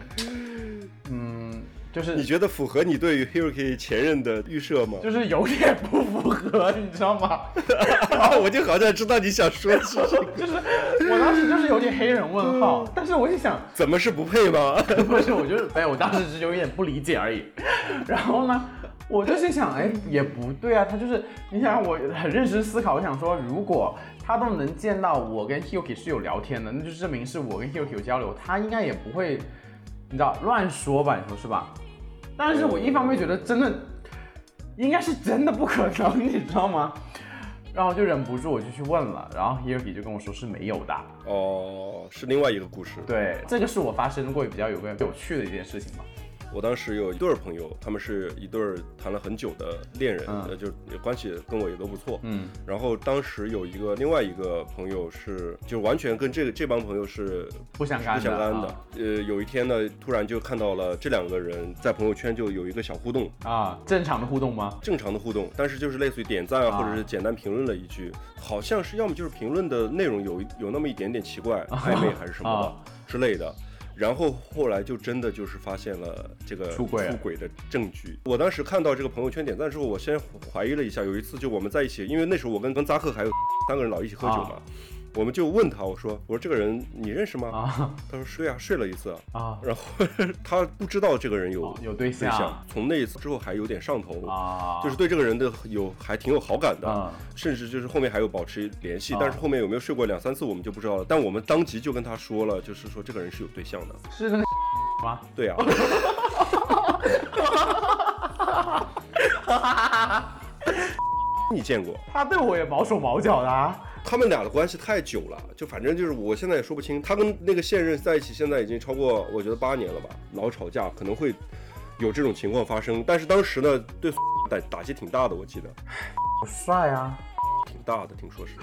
嗯就是你觉得符合你对于 Hiroki 前任的预设吗？就是有点不符合，你知道吗？*laughs* 我就好像知道你想说什么，*laughs* 就是我当时就是有点黑人问号，但是我就想。怎么是不配吗？*laughs* 不是，我就是哎，我当时只是有一点不理解而已。然后呢，我就心想，哎，也不对啊，他就是你想，我很认真思考，我想说，如果他都能见到我跟 Hiyuki 是有聊天的，那就证明是我跟 Hiyuki 有交流，他应该也不会，你知道乱说吧？你说是吧？但是我一方面觉得真的应该是真的不可能，你知道吗？然后就忍不住我就去问了，然后 Hiyuki 就跟我说是没有的。哦，是另外一个故事。对，这个是我发生过比较有个有趣的一件事情嘛。我当时有一对儿朋友，他们是一对儿谈了很久的恋人，嗯呃，就关系跟我也都不错。嗯然后当时有一个另外一个朋友是，就完全跟这个这帮朋友是不相干的不相干的。啊呃，有一天呢，突然就看到了这两个人在朋友圈就有一个小互动，啊，正常的互动吗？正常的互动，但是就是类似于点赞或者是简单评论了一句，好像是要么就是评论的内容有一有那么一点点奇怪，*laughs* 暧昧还是什么的、啊之类的。然后后来就真的就是发现了这个出轨了的证据。我当时看到这个朋友圈点赞之后，我先怀疑了一下。有一次就我们在一起，因为那时候我跟跟扎克还有三个人老一起喝酒嘛，啊我们就问他，我说我说这个人你认识吗？啊他说睡啊睡了一次，啊然后他不知道这个人有、哦有对对象象，从那一次之后还有点上头。啊，就是对这个人的有还挺有好感的，啊甚至就是后面还有保持联系，啊但是后面有没有睡过两三次我们就不知道了。但我们当即就跟他说了，就是说这个人是有对象的。是那个 *laughs* 吗？对啊，*laughs* 你见过？他对我也毛手毛脚的啊。他们俩的关系太久了，就反正就是我现在也说不清。他跟那个现任在一起，现在已经超过我觉得八年了吧，老吵架，可能会有这种情况发生。但是当时呢，对打打击挺大的，我记得好 *laughs* 帅啊！挺大的，听说是。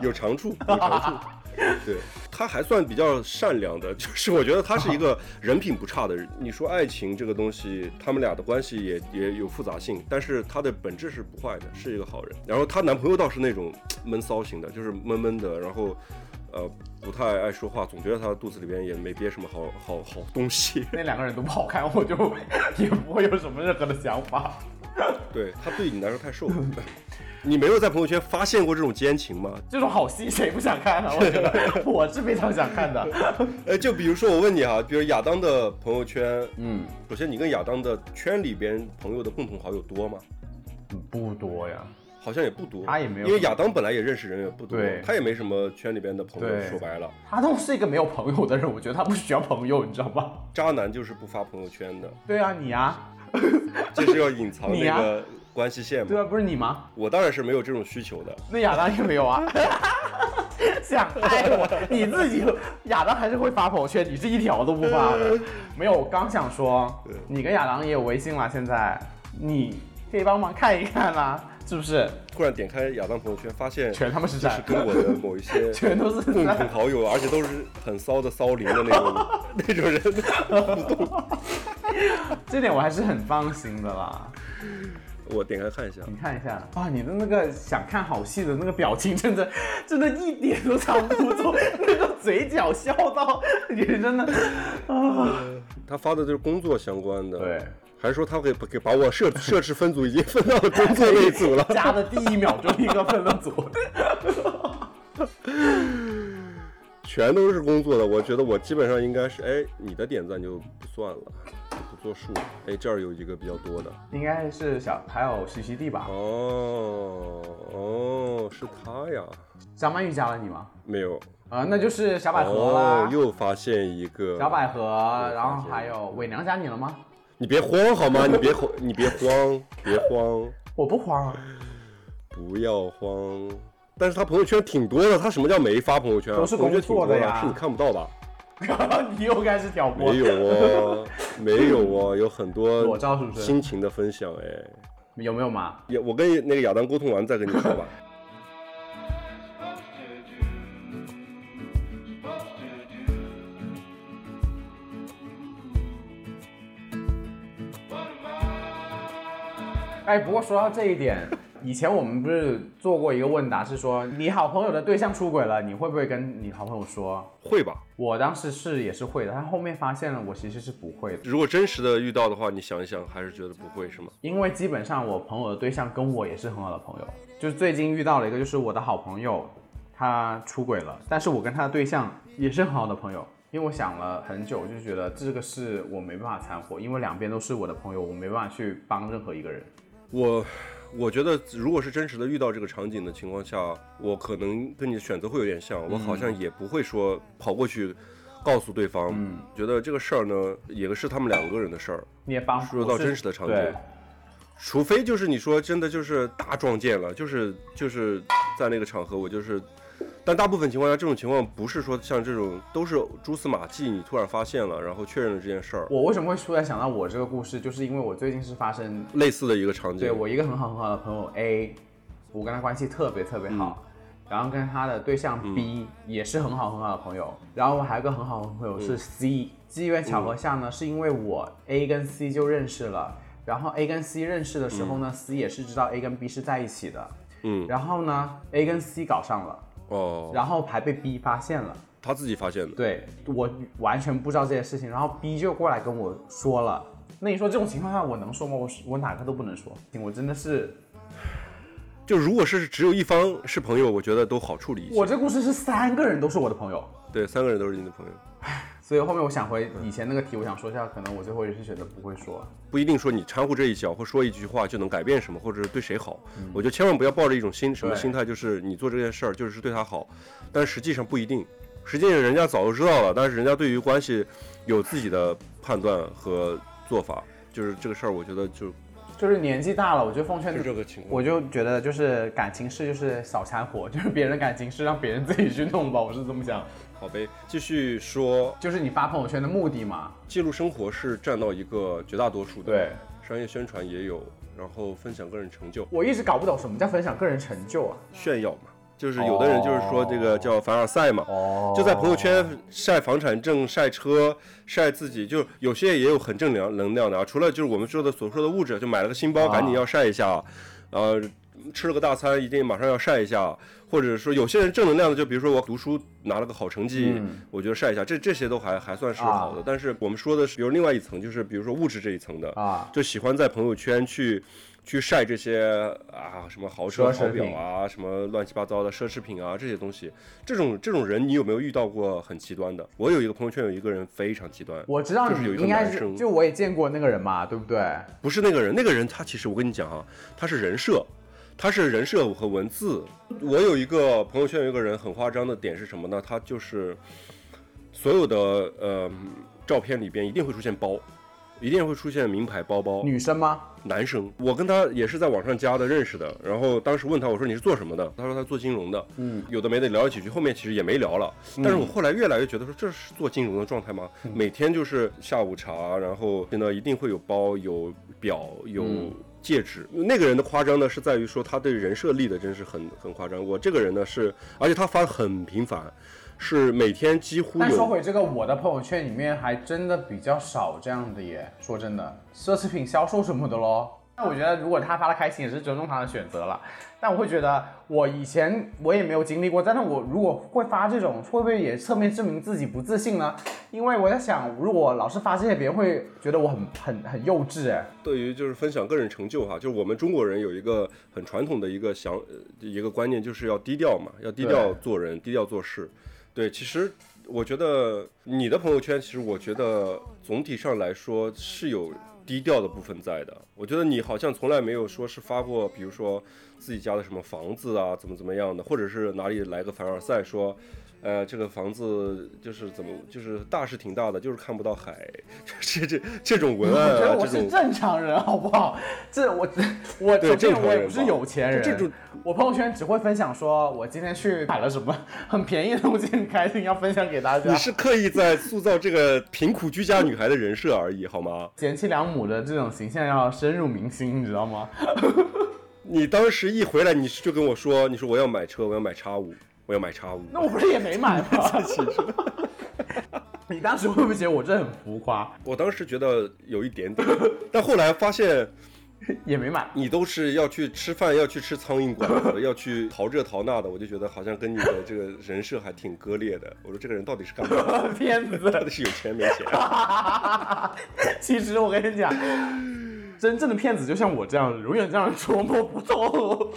有长处，有长处。*laughs* 对，他还算比较善良的，就是我觉得他是一个 *laughs* 人品不差的人。你说爱情这个东西，他们俩的关系也也有复杂性，但是他的本质是不坏的，是一个好人。然后她男朋友倒是那种闷骚型的，就是闷闷的，然后呃不太爱说话，总觉得他肚子里边也没憋什么好好好东西。*laughs* 那两个人都不好看，我就也不会有什么任何的想法。对他对你来说太瘦了。你没有在朋友圈发现过这种奸情吗？这种好戏谁不想看啊？*laughs* 我觉得我是非常想看的。呃，*laughs* 就比如说我问你啊，比如亚当的朋友圈，嗯，首先你跟亚当的圈里边朋友的共同好友多吗？不多呀，好像也不多。他也没有，因为亚当本来也认识人也不多，他也没什么圈里边的朋友。说白了，他都是一个没有朋友的人，我觉得他不需要朋友，你知道吧？渣男就是不发朋友圈的，对啊，你啊，*laughs* 就是要隐藏你啊那个关系线嘛。对啊，不是你吗？我当然是没有这种需求的。那亚当也没有啊。*laughs* 想爱我，你自己亚当还是会发朋友圈，你是一条都不发的。没有，我刚想说，你跟亚当也有微信了，现在你可以帮忙看一看啦，是不是？突然点开亚当朋友圈，发现全他妈是就是在跟我的某一些 *laughs* 全都是共在同好友，而且都是很骚的骚灵的那种 *laughs* 那种人。这点我还是很放心的啦。我点开看一下，你看一下啊，你的那个想看好戏的那个表情，真的真的一点都藏不住，*laughs* 那个嘴角笑到你真的啊，他发的就是工作相关的，对，还是说他给给把我设设置分组已经分到了工作那一组了？*laughs* 加的第一秒钟一个分了组。*laughs* 全都是工作的，我觉得我基本上应该是，哎，你的点赞就不算了，就不作数。哎，这儿有一个比较多的，应该是小还有徐熙娣吧？哦哦，是他呀？张曼玉加了你吗？没有，啊，那就是小百合。又发现一个小百合，然后还有伪娘加你了吗？你别慌好吗？你别慌，*laughs* 你别慌，别慌，我不慌啊，不要慌。但是他朋友圈挺多的，他什么叫没发朋友圈啊？都是朋友圈挺多工作的呀是你看不到吧？你又开始挑拨。没有哦，*laughs* 没有哦，有很多裸照是不是心情的分享哎。有没有嘛？有我跟那个亚当沟通完再跟你说吧。*laughs* 哎，不过说到这一点，以前我们不是做过一个问答，是说你好朋友的对象出轨了，你会不会跟你好朋友说？会吧？我当时是也是会的，但后面发现了我其实是不会的，如果真实的遇到的话，你想一想，还是觉得不会是吗？因为基本上我朋友的对象跟我也是很好的朋友，就是最近遇到了一个，就是我的好朋友，他出轨了，但是我跟他的对象也是很好的朋友。因为我想了很久，就觉得这个事我没办法掺和，因为两边都是我的朋友，我没办法去帮任何一个人。我我觉得，如果是真实的遇到这个场景的情况下，我可能跟你的选择会有点像，我好像也不会说跑过去告诉对方。嗯，觉得这个事儿呢，也是他们两个人的事儿，你也帮说到真实的场景对，除非就是你说真的就是大撞见了，就是就是在那个场合，我就是。但大部分情况下，这种情况不是说像这种都是蛛丝马迹，你突然发现了，然后确认了这件事儿，我为什么会突然想到我这个故事，就是因为我最近是发生类似的一个场景。对我一个很好很好的朋友 A，我跟他关系特别特别好，然后跟他的对象 B、也是很好很好的朋友，然后我还有个很好的朋友是 C，、机缘巧合下呢，是因为我 A 跟 C 就认识了，然后 A 跟 C 认识的时候呢、c 也是知道 A 跟 B 是在一起的，嗯，然后呢 A 跟 C 搞上了，哦，然后还被 B 发现了。他自己发现的。对我完全不知道这件事情，然后 B 就过来跟我说了。那你说这种情况下我能说吗？我是我哪个都不能说，我真的是，就如果是只有一方是朋友，我觉得都好处理一些。我这故事是三个人都是我的朋友，对三个人都是你的朋友，*laughs* 所以后面我想回以前那个题，我想说一下，可能我最后也是选择不会说。不一定说你掺和这一脚或说一句话就能改变什么，或者是对谁好。嗯我觉得千万不要抱着一种心什么心态，就是你做这件事儿就是对他好，但实际上不一定。实际上人家早就知道了，但是人家对于关系有自己的判断和做法，就是这个事儿，我觉得就就是年纪大了，我觉得奉劝是这个情况。我就觉得就是感情事就是小掺和，就是别人的感情事让别人自己去弄吧，我是这么想。好呗，继续说，就是你发朋友圈的目的嘛？记录生活是占到一个绝大多数的，对，商业宣传也有，然后分享个人成就，我一直搞不懂什么叫分享个人成就啊？炫耀嘛。就是有的人就是说这个叫凡尔赛嘛，哦就在朋友圈晒房产证、晒车、晒自己，就有些也有很正能能量的啊。除了就是我们说的所说的物质，就买了个新包，啊赶紧要晒一下啊，呃，吃了个大餐，一定马上要晒一下，或者说有些人正能量的，就比如说我读书拿了个好成绩，嗯我觉得晒一下，这这些都还还算是好的。啊但是我们说的是，比如另外一层，就是比如说物质这一层的，啊，就喜欢在朋友圈去去晒这些啊什么豪车豪奢侈品表啊，什么乱七八糟的奢侈品啊这些东西。这种这种人，你有没有遇到过很极端的？我有一个朋友圈有一个人非常极端，我知道就是有一个你应该是，男生，就我也见过那个人嘛，对不对？不是那个人，那个人他其实我跟你讲啊，他是人设。他是人设和文字。我有一个朋友圈有一个人很夸张的点是什么呢？他就是所有的呃照片里边一定会出现包，一定会出现名牌包包。女生吗？男生，我跟他也是在网上加的认识的，然后当时问他，我说你是做什么的？他说他做金融的，嗯，有的没的聊了几句，后面其实也没聊了。但是我后来越来越觉得说这是做金融的状态吗？每天就是下午茶，然后呢一定会有包、有表、有嗯戒指。那个人的夸张呢是在于说他对人设立的真是很很夸张。我这个人呢是，而且他发的很频繁，是每天几乎但说。回这个，我的朋友圈里面还真的比较少这样的耶。说真的，奢侈品销售什么的咯。那我觉得，如果他发的开心，也是尊重他的选择了。但我会觉得，我以前我也没有经历过，但是我如果会发这种，会不会也侧面证明自己不自信呢？因为我在想，如果老是发这些，别人会觉得我很很很幼稚哎。对于就是分享个人成就哈，就是我们中国人有一个很传统的一个想呃一个观念，就是要低调嘛，要低调做人，低调做事。对，其实我觉得你的朋友圈，其实我觉得总体上来说是有低调的部分在的。我觉得你好像从来没有说是发过，比如说自己家的什么房子啊，怎么怎么样的，或者是哪里来个凡尔赛说。呃，这个房子就是怎么，就是大是挺大的，就是看不到海，*laughs* 这这这种文案啊，我觉得我是正常人，好不好？这我 *laughs* 我对首先正常人我也不是有钱人，这种我朋友圈只会分享说我今天去买了什么很便宜的东西，很开心，要分享给大家你。是刻意在塑造这个贫苦居家女孩的人设而已，好吗？*laughs* 贤妻良母的这种形象要深入民心，你知道吗？你当时一回来，你就跟我说，你说我要买车，我要买叉五，我要买叉五。那我不是也没买吗？*laughs* *laughs* 你当时会不会觉得我这很浮夸？我当时觉得有一点点，但后来发现 *laughs* 也没买。你都是要去吃饭，要去吃苍蝇馆子，要去淘这淘那的，我就觉得好像跟你的这个人设还挺割裂的。我说这个人到底是干嘛的？骗子！到底是有钱没钱？其实我跟你讲，真正的骗子就像我这样，永远这样捉摸不透。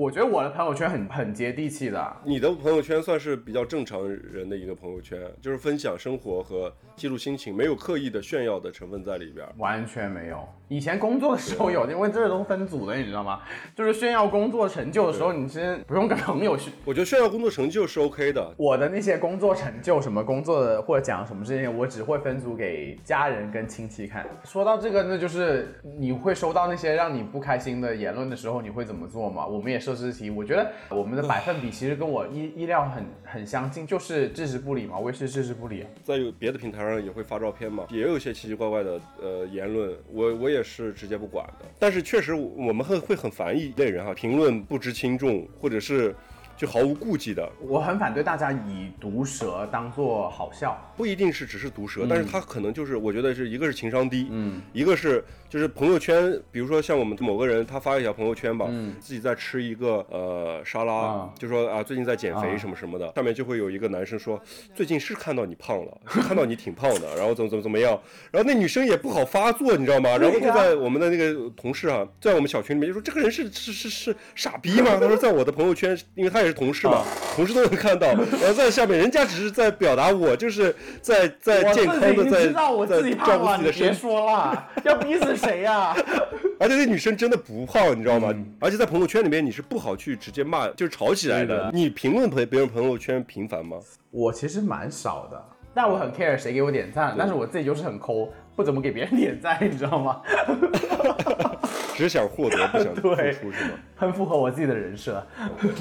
我觉得我的朋友圈很很接地气的，你的朋友圈算是比较正常人的一个朋友圈，就是分享生活和记录心情，没有刻意的炫耀的成分在里边。完全没有。以前工作的时候有，因为这都是分组的，你知道吗？就是炫耀工作成就的时候，你先不用跟朋友去。我觉得炫耀工作成就是 OK 的，我的那些工作成就，什么工作的或者讲什么事情，我只会分组给家人跟亲戚看。说到这个，那就是你会收到那些让你不开心的言论的时候，你会怎么做吗？我们也设置题，我觉得我们的百分比其实跟我意意料很很相近，就是置之不理嘛，我也是置之不理啊。在有别的平台上也会发照片嘛，也有一些奇奇怪怪的呃言论，我我也是直接不管的。但是确实我们会会很烦一类人哈，评论不知轻重，或者是就毫无顾忌的，我很反对大家以毒舌当做好笑。不一定是只是毒舌，但是他可能就是我觉得是一个是情商低，嗯，一个是就是朋友圈，比如说像我们某个人他发一条朋友圈吧，自己在吃一个呃沙拉，啊。就说啊最近在减肥啊。什么什么的，上面就会有一个男生说最近是看到你胖了，*laughs* 是看到你挺胖的，*laughs* 然后怎么怎么怎么样，然后那女生也不好发作，你知道吗？然后就在我们的那个同事啊，在我们小群里面就说这个人是 *laughs* 是是是傻逼吗？他说在我的朋友圈，因为他也是是同事嘛，同事都能看到，然后在下面，人家只是在表达我就是在在健康的在照，顾自己的身体，说了，要逼死谁呀、*laughs* 而且那女生真的不胖，你知道吗？嗯而且在朋友圈里面你是不好去直接骂，就是吵起来对的你评论朋别人朋友圈频繁吗？我其实蛮少的，但我很 care 谁给我点赞，但是我自己就是很抠，不怎么给别人点赞，你知道吗？*laughs* 只想获得，不想付出，是吗？很符合我自己的人设。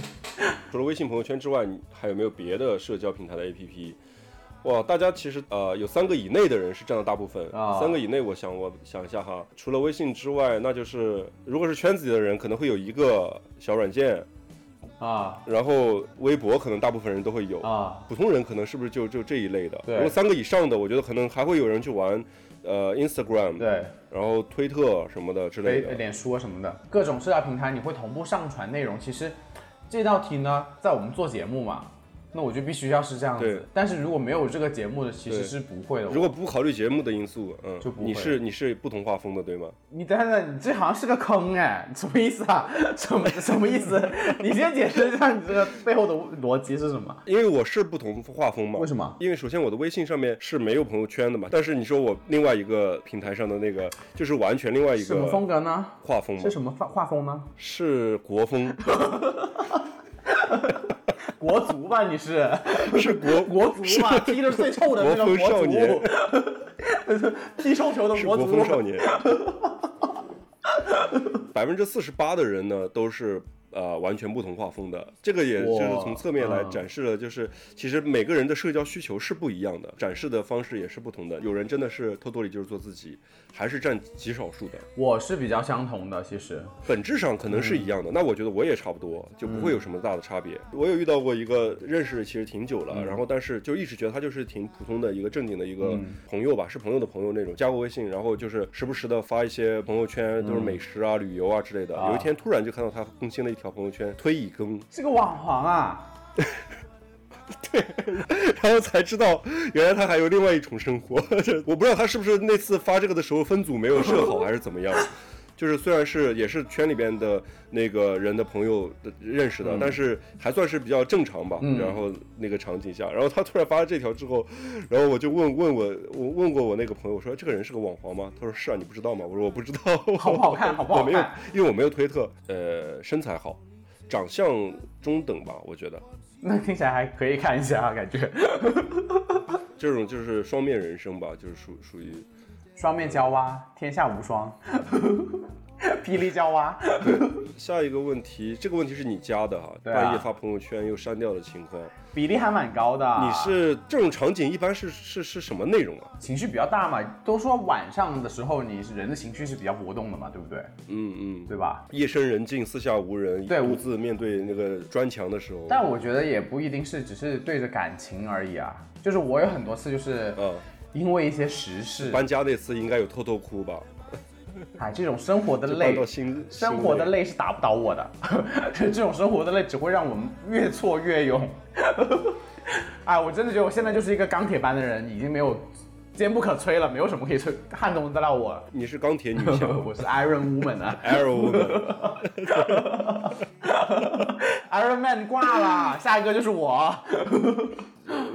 *laughs* 除了微信朋友圈之外，你还有没有别的社交平台的 APP？哇，大家其实呃有三个以内的人是占了大部分，啊。三个以内，我想我想一下哈，除了微信之外，那就是如果是圈子里的人，可能会有一个小软件，啊。然后微博可能大部分人都会有，啊，普通人可能是不是就就这一类的？对。如果三个以上的，我觉得可能还会有人去玩呃 Instagram，，对，然后推特什么的之类的。微脸书啊什么的，各种社交平台你会同步上传内容。其实这道题呢，在我们做节目嘛，那我就必须要是这样子。但是如果没有这个节目的，其实是不会的。如果不考虑节目的因素，嗯，就不会你是你是不同画风的，对吗？你等等，你这好像是个坑哎，*laughs* 什么意思啊？什么什么意思？*laughs* 你先解释一下你这个背后的逻辑是什么？因为我是不同画风嘛。为什么？因为首先我的微信上面是没有朋友圈的嘛，但是你说我另外一个平台上的那个，就是完全另外一个什么风格呢？画风是，什么画画风呢？是国风，*laughs* 国足吧，你是 *laughs* 是国 *laughs* 国足吧？踢的最臭的那个国足，*laughs* 踢臭球的是国足。国风少年。百分之四十八的人呢都是呃完全不同画风的，这个也就是从侧面来嗯展示了，就是其实每个人的社交需求是不一样的，展示的方式也是不同的。有人真的是偷偷里就是做自己，还是占极少数的。我是比较相同的，其实本质上可能是一样的，那我觉得我也差不多，就不会有什么大的差别。我有遇到过一个认识其实挺久了，然后但是就一直觉得他就是挺普通的一个正经的一个朋友吧，是朋友的朋友那种，加过微信，然后就是时不时的发一些朋友圈，都是美食啊、旅游啊之类的。啊有一天突然就看到他更新了一条朋友圈，推一更，是个网黄啊。*laughs* 对然后才知道原来他还有另外一重生活。*laughs* 我不知道他是不是那次发这个的时候分组没有设好，还是怎么样。就是虽然是也是圈里边的那个人的朋友的认识的，但是还算是比较正常吧。嗯然后那个场景下，然后他突然发了这条之后，然后我就问问我我问过我那个朋友，我说这个人是个网黄吗？他说是啊，你不知道吗？我说我不知道。好不好看 *laughs* 好不好我没有看，因为我没有推特。呃，身材好，长相中等吧，我觉得。*laughs* 那听起来还可以看一下啊，感觉 *laughs* 这种就是双面人生吧，就是属属于双面胶蛙，天下无双，*laughs* 霹雳娇蛙。下一个问题，这个问题是你加的哈，啊半夜发朋友圈又删掉的情况，比例还蛮高的。你是这种场景一般是是是什么内容啊？情绪比较大嘛？都说晚上的时候，你是人的情绪是比较波动的嘛，对不对？嗯嗯，对吧？夜深人静，四下无人，对我独自面对那个砖墙的时候，但我觉得也不一定是只是对着感情而已啊，就是我有很多次就是嗯，因为一些时事，搬家那次应该有偷偷哭吧？*laughs* 哎，这种生活的就累生活的累。是打不倒我的，*laughs* 这种生活的累只会让我们越挫越勇。*laughs* 哎，我真的觉得我现在就是一个钢铁般的人，已经没有坚不可摧了，没有什么可以摧撼动得了我。你是钢铁女侠我是 Iron Woman 啊 Arrow Woman，，Iron Man 挂了，下一个就是我。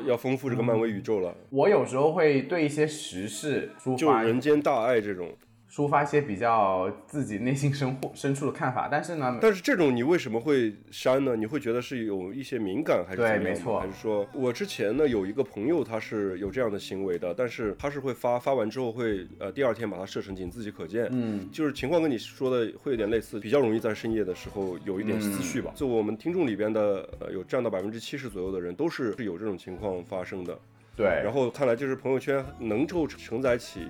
要丰富这个漫威宇宙了，我有时候会对一些时事抒就人间大爱这种。抒发一些比较自己内心深处深处的看法，但是呢，但是这种你为什么会删呢？你会觉得是有一些敏感，还是对怎么样吗？没错还是说我之前呢有一个朋友他是有这样的行为的，但是他是会发发完之后会呃第二天把它设成仅自己可见，嗯，就是情况跟你说的会有点类似，比较容易在深夜的时候有一点思绪吧。就我们听众里边的呃有占到百分之七十左右的人都是是有这种情况发生的。对，然后看来就是朋友圈能够承载起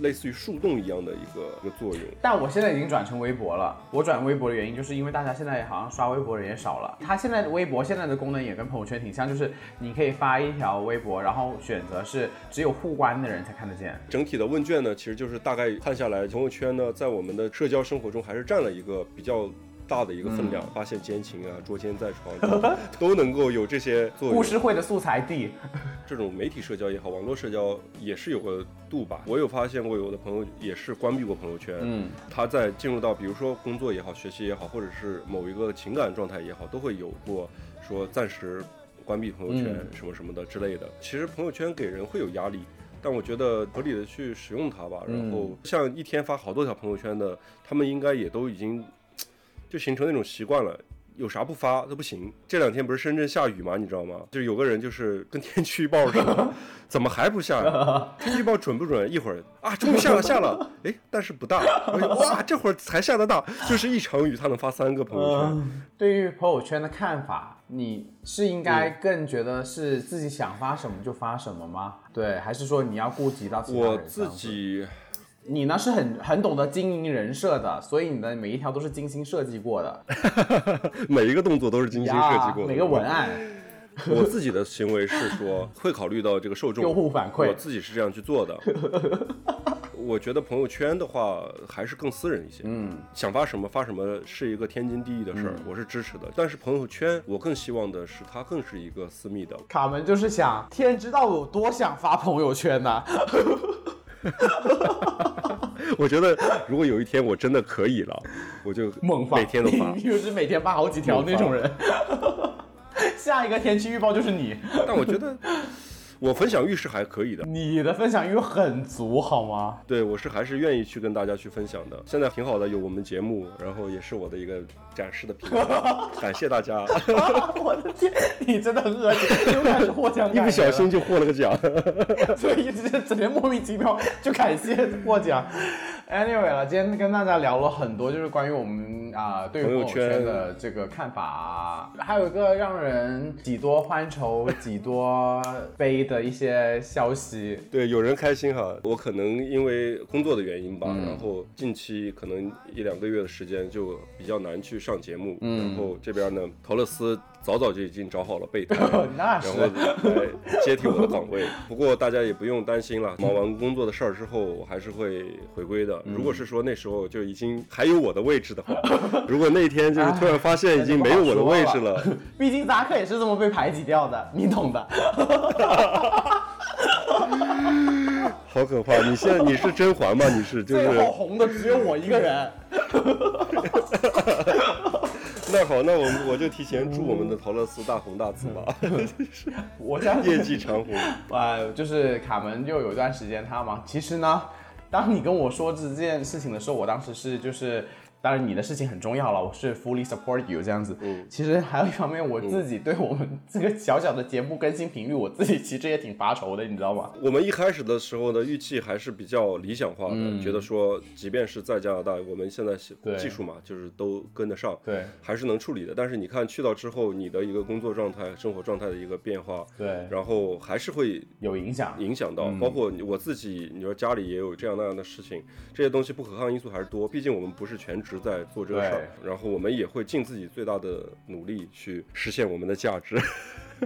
类似于树洞一样的一个一个作用。但我现在已经转成微博了。我转微博的原因就是因为大家现在好像刷微博的人也少了。它现在的微博现在的功能也跟朋友圈挺像，就是你可以发一条微博，然后选择是只有互关的人才看得见。整体的问卷呢，其实就是大概看下来，朋友圈呢，在我们的社交生活中还是占了一个比较大的一个分量。发现奸情啊，捉奸在床都 *laughs* 都能够有这些作用。故事会的素材地，*laughs* 这种媒体社交也好，网络社交也是有个度吧。我有发现过，有的朋友也是关闭过朋友圈，嗯，他在进入到比如说工作也好、学习也好，或者是某一个情感状态也好，都会有过说暂时关闭朋友圈嗯什么什么的之类的。其实朋友圈给人会有压力。但我觉得合理的去使用它吧，然后嗯像一天发好多条朋友圈的，他们应该也都已经就形成那种习惯了。有啥不发都不行。这两天不是深圳下雨吗？你知道吗？就有个人就是跟天气预报似的，*laughs* 怎么还不下呀？天气预报准不准？一会儿啊，终于下了下了，哎，但是不大。我哇，这会儿才下的大，就是一场雨，他能发三个朋友圈。对于朋友圈的看法，你是应该更觉得是自己想发什么就发什么吗？对，还是说你要顾及到其他人？我自，己你呢是很很懂得经营人设的，所以你的每一条都是精心设计过的，*laughs* 每一个动作都是精心设计过的，呀每个文案。我自己的行为是说，会考虑到这个受众用户反馈我自己是这样去做的。*laughs* 我觉得朋友圈的话还是更私人一些，嗯，想发什么发什么是一个天经地义的事儿，我是支持的。但是朋友圈，我更希望的是它更是一个私密的。卡门就是想，天知道我有多想发朋友圈呢、*laughs* 我觉得如果有一天我真的可以了，我就猛发，每天都发 *laughs* 你。就是每天发好几条那种人。*laughs* 下一个天气预报就是你，但我觉得我分享欲是还可以的。你的分享欲很足好吗？对，我是还是愿意去跟大家去分享的。现在挺好的，有我们节目，然后也是我的一个展示的平台，*laughs* 感谢大家。*laughs* 我的天，你真的很恶心，又开始获奖一，不小心就获了个奖。*laughs* 所以就是整天莫名其妙就感谢获奖。Anyway 了，今天跟大家聊了很多，就是关于我们啊、对朋友圈圈的这个看法啊，还有一个让人几多欢愁几多悲的一些消息。对，有人开心哈。我可能因为工作的原因吧，嗯然后近期可能一两个月的时间就比较难去上节目。嗯然后这边呢，陶乐斯早早就已经找好了备胎，*laughs* 然后来接替我的岗位。不过大家也不用担心了，忙完工作的事儿之后，我还是会回归的。如果是说那时候就已经还有我的位置的话，如果那天就是突然发现已经没有我的位置了，毕竟扎克也是这么被排挤掉的，你懂的。好可怕！你现在你是甄嬛吗？你是 *laughs* 就是最后红的只有我一个人。*laughs* 那好，那我们我就提前祝我们的陶乐斯大红大紫吧，我相信业绩长虹。呃，*laughs* 就是卡门就有一段时间他嘛。其实呢，当你跟我说这件事情的时候，我当时是就是。当然，你的事情很重要了，我是 fully support you 这样子。嗯其实还有一方面，我自己对我们这个小小的节目更新频率，我自己其实也挺发愁的，你知道吗？我们一开始的时候的预期还是比较理想化的，嗯觉得说，即便是在加拿大，我们现在对技术嘛，就是都跟得上，对还是能处理的。但是你看去到之后，你的一个工作状态、生活状态的一个变化，对，然后还是会有影响。影响到，嗯包括我自己，你说家里也有这样那样的事情，这些东西不可抗因素还是多。毕竟我们不是全职在做这个事儿，然后我们也会尽自己最大的努力去实现我们的价值。*laughs*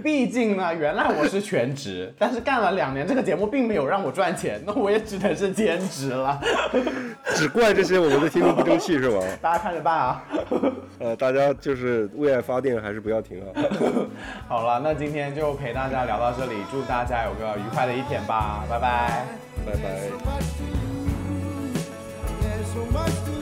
毕竟呢，原来我是全职，但是干了两年这个节目并没有让我赚钱，那我也只能是兼职了。*laughs* 只怪这些我们的听众不争气是吧？大家看着办啊。呃，大家就是为爱发电还是不要停啊。好了，那今天就陪大家聊到这里，祝大家有个愉快的一天吧，拜拜。拜拜。much to